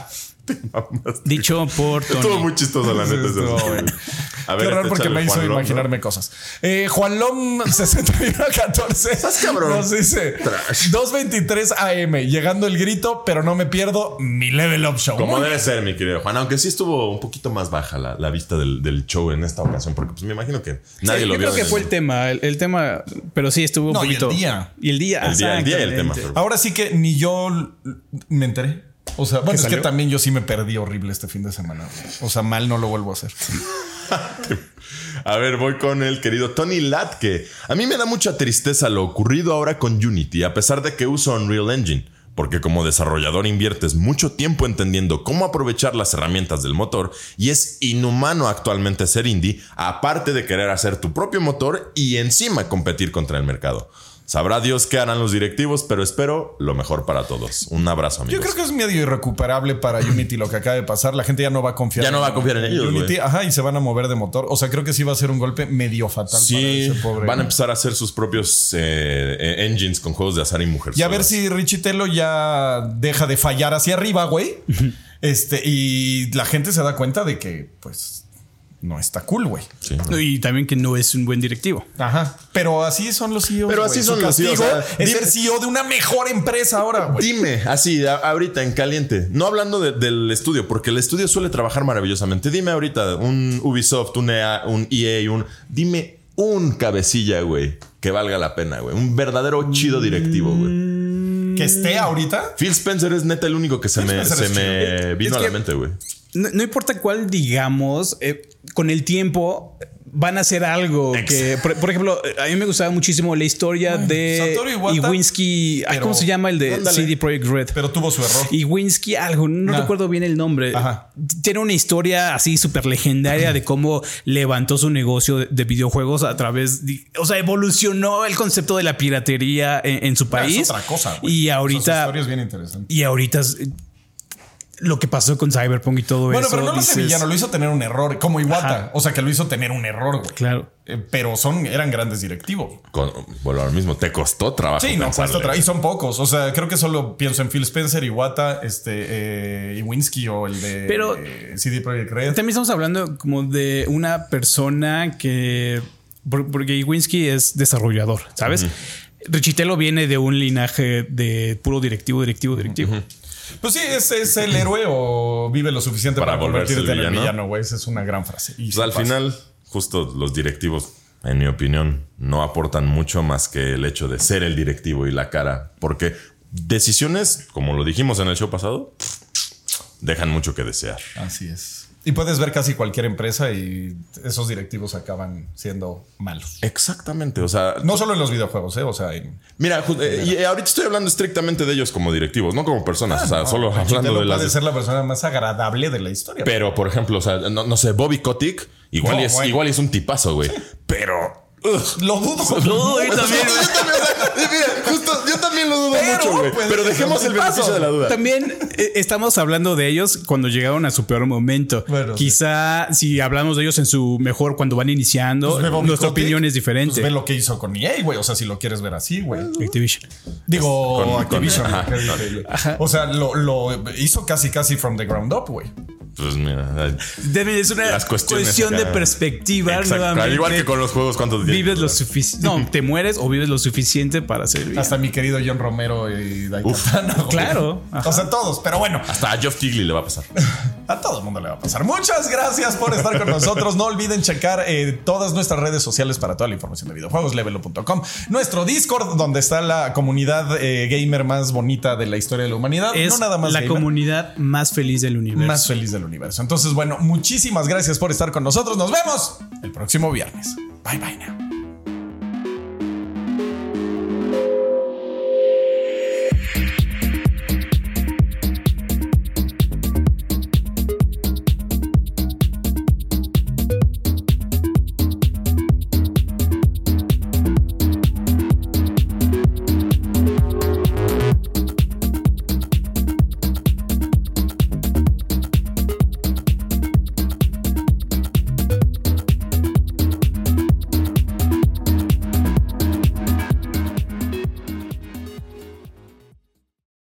Dicho por Estuvo Tony. muy chistoso, la neta. estuvo. A Qué raro este, porque me hizo Juan Lom, imaginarme cosas. Eh, Juan Lom 6114. Estás cabrón. Nos dice 223 AM, llegando el grito, pero no me pierdo mi level up show. ¿no? Como debe ser, mi querido Juan. Aunque sí estuvo un poquito más baja la, la vista del, del show en esta ocasión, porque pues me imagino que nadie Sí, lo yo vio. creo que fue el tema, el, el tema, pero sí estuvo un No, y el poquito. día. Y el día. El día- el día y el tema, Ahora sí que ni yo me enteré. O sea, bueno, es que también yo sí me perdí horrible este fin de semana. O sea, mal no lo vuelvo a hacer. A ver, voy con el querido Tony Latke. A mí me da mucha tristeza lo ocurrido ahora con Unity, a pesar de que uso Unreal Engine. Porque como desarrollador inviertes mucho tiempo entendiendo cómo aprovechar las herramientas del motor y es inhumano actualmente ser indie, aparte de querer hacer tu propio motor y encima competir contra el mercado. Sabrá Dios qué harán los directivos, pero espero lo mejor para todos. Un abrazo, amigos. Yo creo que es medio irrecuperable para Unity lo que acaba de pasar. La gente ya no va a confiar. Ya no va a confiar en ellos, Unity, ajá, y se van a mover de motor. O sea, creo que sí va a ser un golpe medio fatal Sí, para ese pobre. van a empezar a hacer sus propios eh, eh, engines con juegos de azar y mujer. Y a ver si Richie Telo ya deja de fallar hacia arriba, güey. Este, y la gente se da cuenta de que, pues, no está cool, güey. Sí. Y también que no es un buen directivo. Ajá. Pero así son los CEOs. Pero así son los CEOs, o sea, es dime- ser CEO de una mejor empresa ahora, güey. Dime, así, a- ahorita en caliente, no hablando de- del estudio, porque el estudio suele trabajar maravillosamente. Dime ahorita un Ubisoft, un EA, un EA, un. Dime un cabecilla, güey, que valga la pena, güey. Un verdadero chido directivo, güey. Que esté ahorita. Phil Spencer es neta el único que se Phil me, se me chido. vino Es a la mente, güey. No, no importa cuál digamos, eh, con el tiempo van a hacer algo que, por, por ejemplo, a mí me gustaba muchísimo la historia de Satoru Iwata, Iwinski. ay, pero- ¿Cómo se llama el de Ándale. CD Projekt Red? Pero tuvo su error. Iwinski algo, no Ah. recuerdo bien el nombre. Ajá. Tiene una historia así súper legendaria de cómo levantó su negocio de, de videojuegos a través de, o sea, evolucionó el concepto de la piratería en, en su Ah, país. Es otra cosa, güey. Y Esa ahorita, historia es bien interesante. y ahorita lo que pasó con Cyberpunk y todo Bueno, eso. pero no lo hace dices, villano, lo hizo tener un error, como Iwata. Ajá. O sea, que lo hizo tener un error, güey. Claro. Eh, pero son, eran grandes directivos. Con, bueno, ahora mismo te costó trabajo. Sí, no, pensarle. cuesta tra- Y son pocos. O sea, creo que solo pienso en Phil Spencer, Iwata, este, eh, Iwinski o el de Pero- eh, CD Projekt Red. También estamos hablando como de una persona que. por- Porque Iwinski es desarrollador, ¿sabes? Richitelo viene de un linaje de puro directivo, directivo, directivo. Pues sí, es, es el héroe o vive lo suficiente Para para, volverse el en el villano. villano, güey. Esa es una gran frase. Y Pues al pasa. final, justo los directivos, en mi opinión, no aportan mucho más que el hecho de ser el directivo y la cara. Porque decisiones, como lo dijimos en el show pasado, dejan mucho que desear. Así es. Y puedes ver casi cualquier empresa y esos directivos acaban siendo malos. Exactamente. O sea, No solo en los videojuegos, ¿eh? O sea, en, mira, eh, y ahorita estoy hablando estrictamente de ellos como directivos, no como personas. o sea, solo hablando de las. puede ser la persona más agradable de la historia. Pero, por ejemplo, o sea, no, no sé, Bobby Kotick, igual, No, es, bueno. igual es un tipazo, güey. Pero. Ugh. lo dudo. No, yo también, Yo también, o sea, mira, justo, yo también lo dudo Pero, mucho, güey. pues, Pero dejemos el beneficio paso. de la duda. También eh, estamos hablando de ellos cuando llegaron a su peor momento. Bueno, sí. Quizá si hablamos de ellos en su mejor cuando van iniciando, Pues nuestra opinión es diferente. Pues ve lo que hizo con EA, güey. O sea, si lo quieres ver así, güey. Activision. Digo, Con- con- Activision. O sea, lo, lo hizo casi, casi from the ground up, güey. Pues mira, Debe- es una cuestión de perspectiva. Exacto. nuevamente. Al igual que con los juegos, ¿cuántos días? Vives lo suficiente. No, te mueres o vives lo suficiente para ser Hasta mi querido John Romero y Daikatana. Claro. O sea, todos. Pero bueno, Hasta a Geoff Keighley le va a pasar. a todo el mundo le va a pasar. Muchas gracias por estar con nosotros. No olviden checar eh, todas nuestras redes sociales para toda la información de videojuegos, levelo.com. Nuestro Discord, donde está la comunidad eh, gamer más bonita de la historia de la humanidad. Es no nada más la gamer. comunidad más feliz del universo. más feliz universo. Entonces, bueno, muchísimas gracias por estar con nosotros. Nos vemos el próximo viernes. Bye bye now.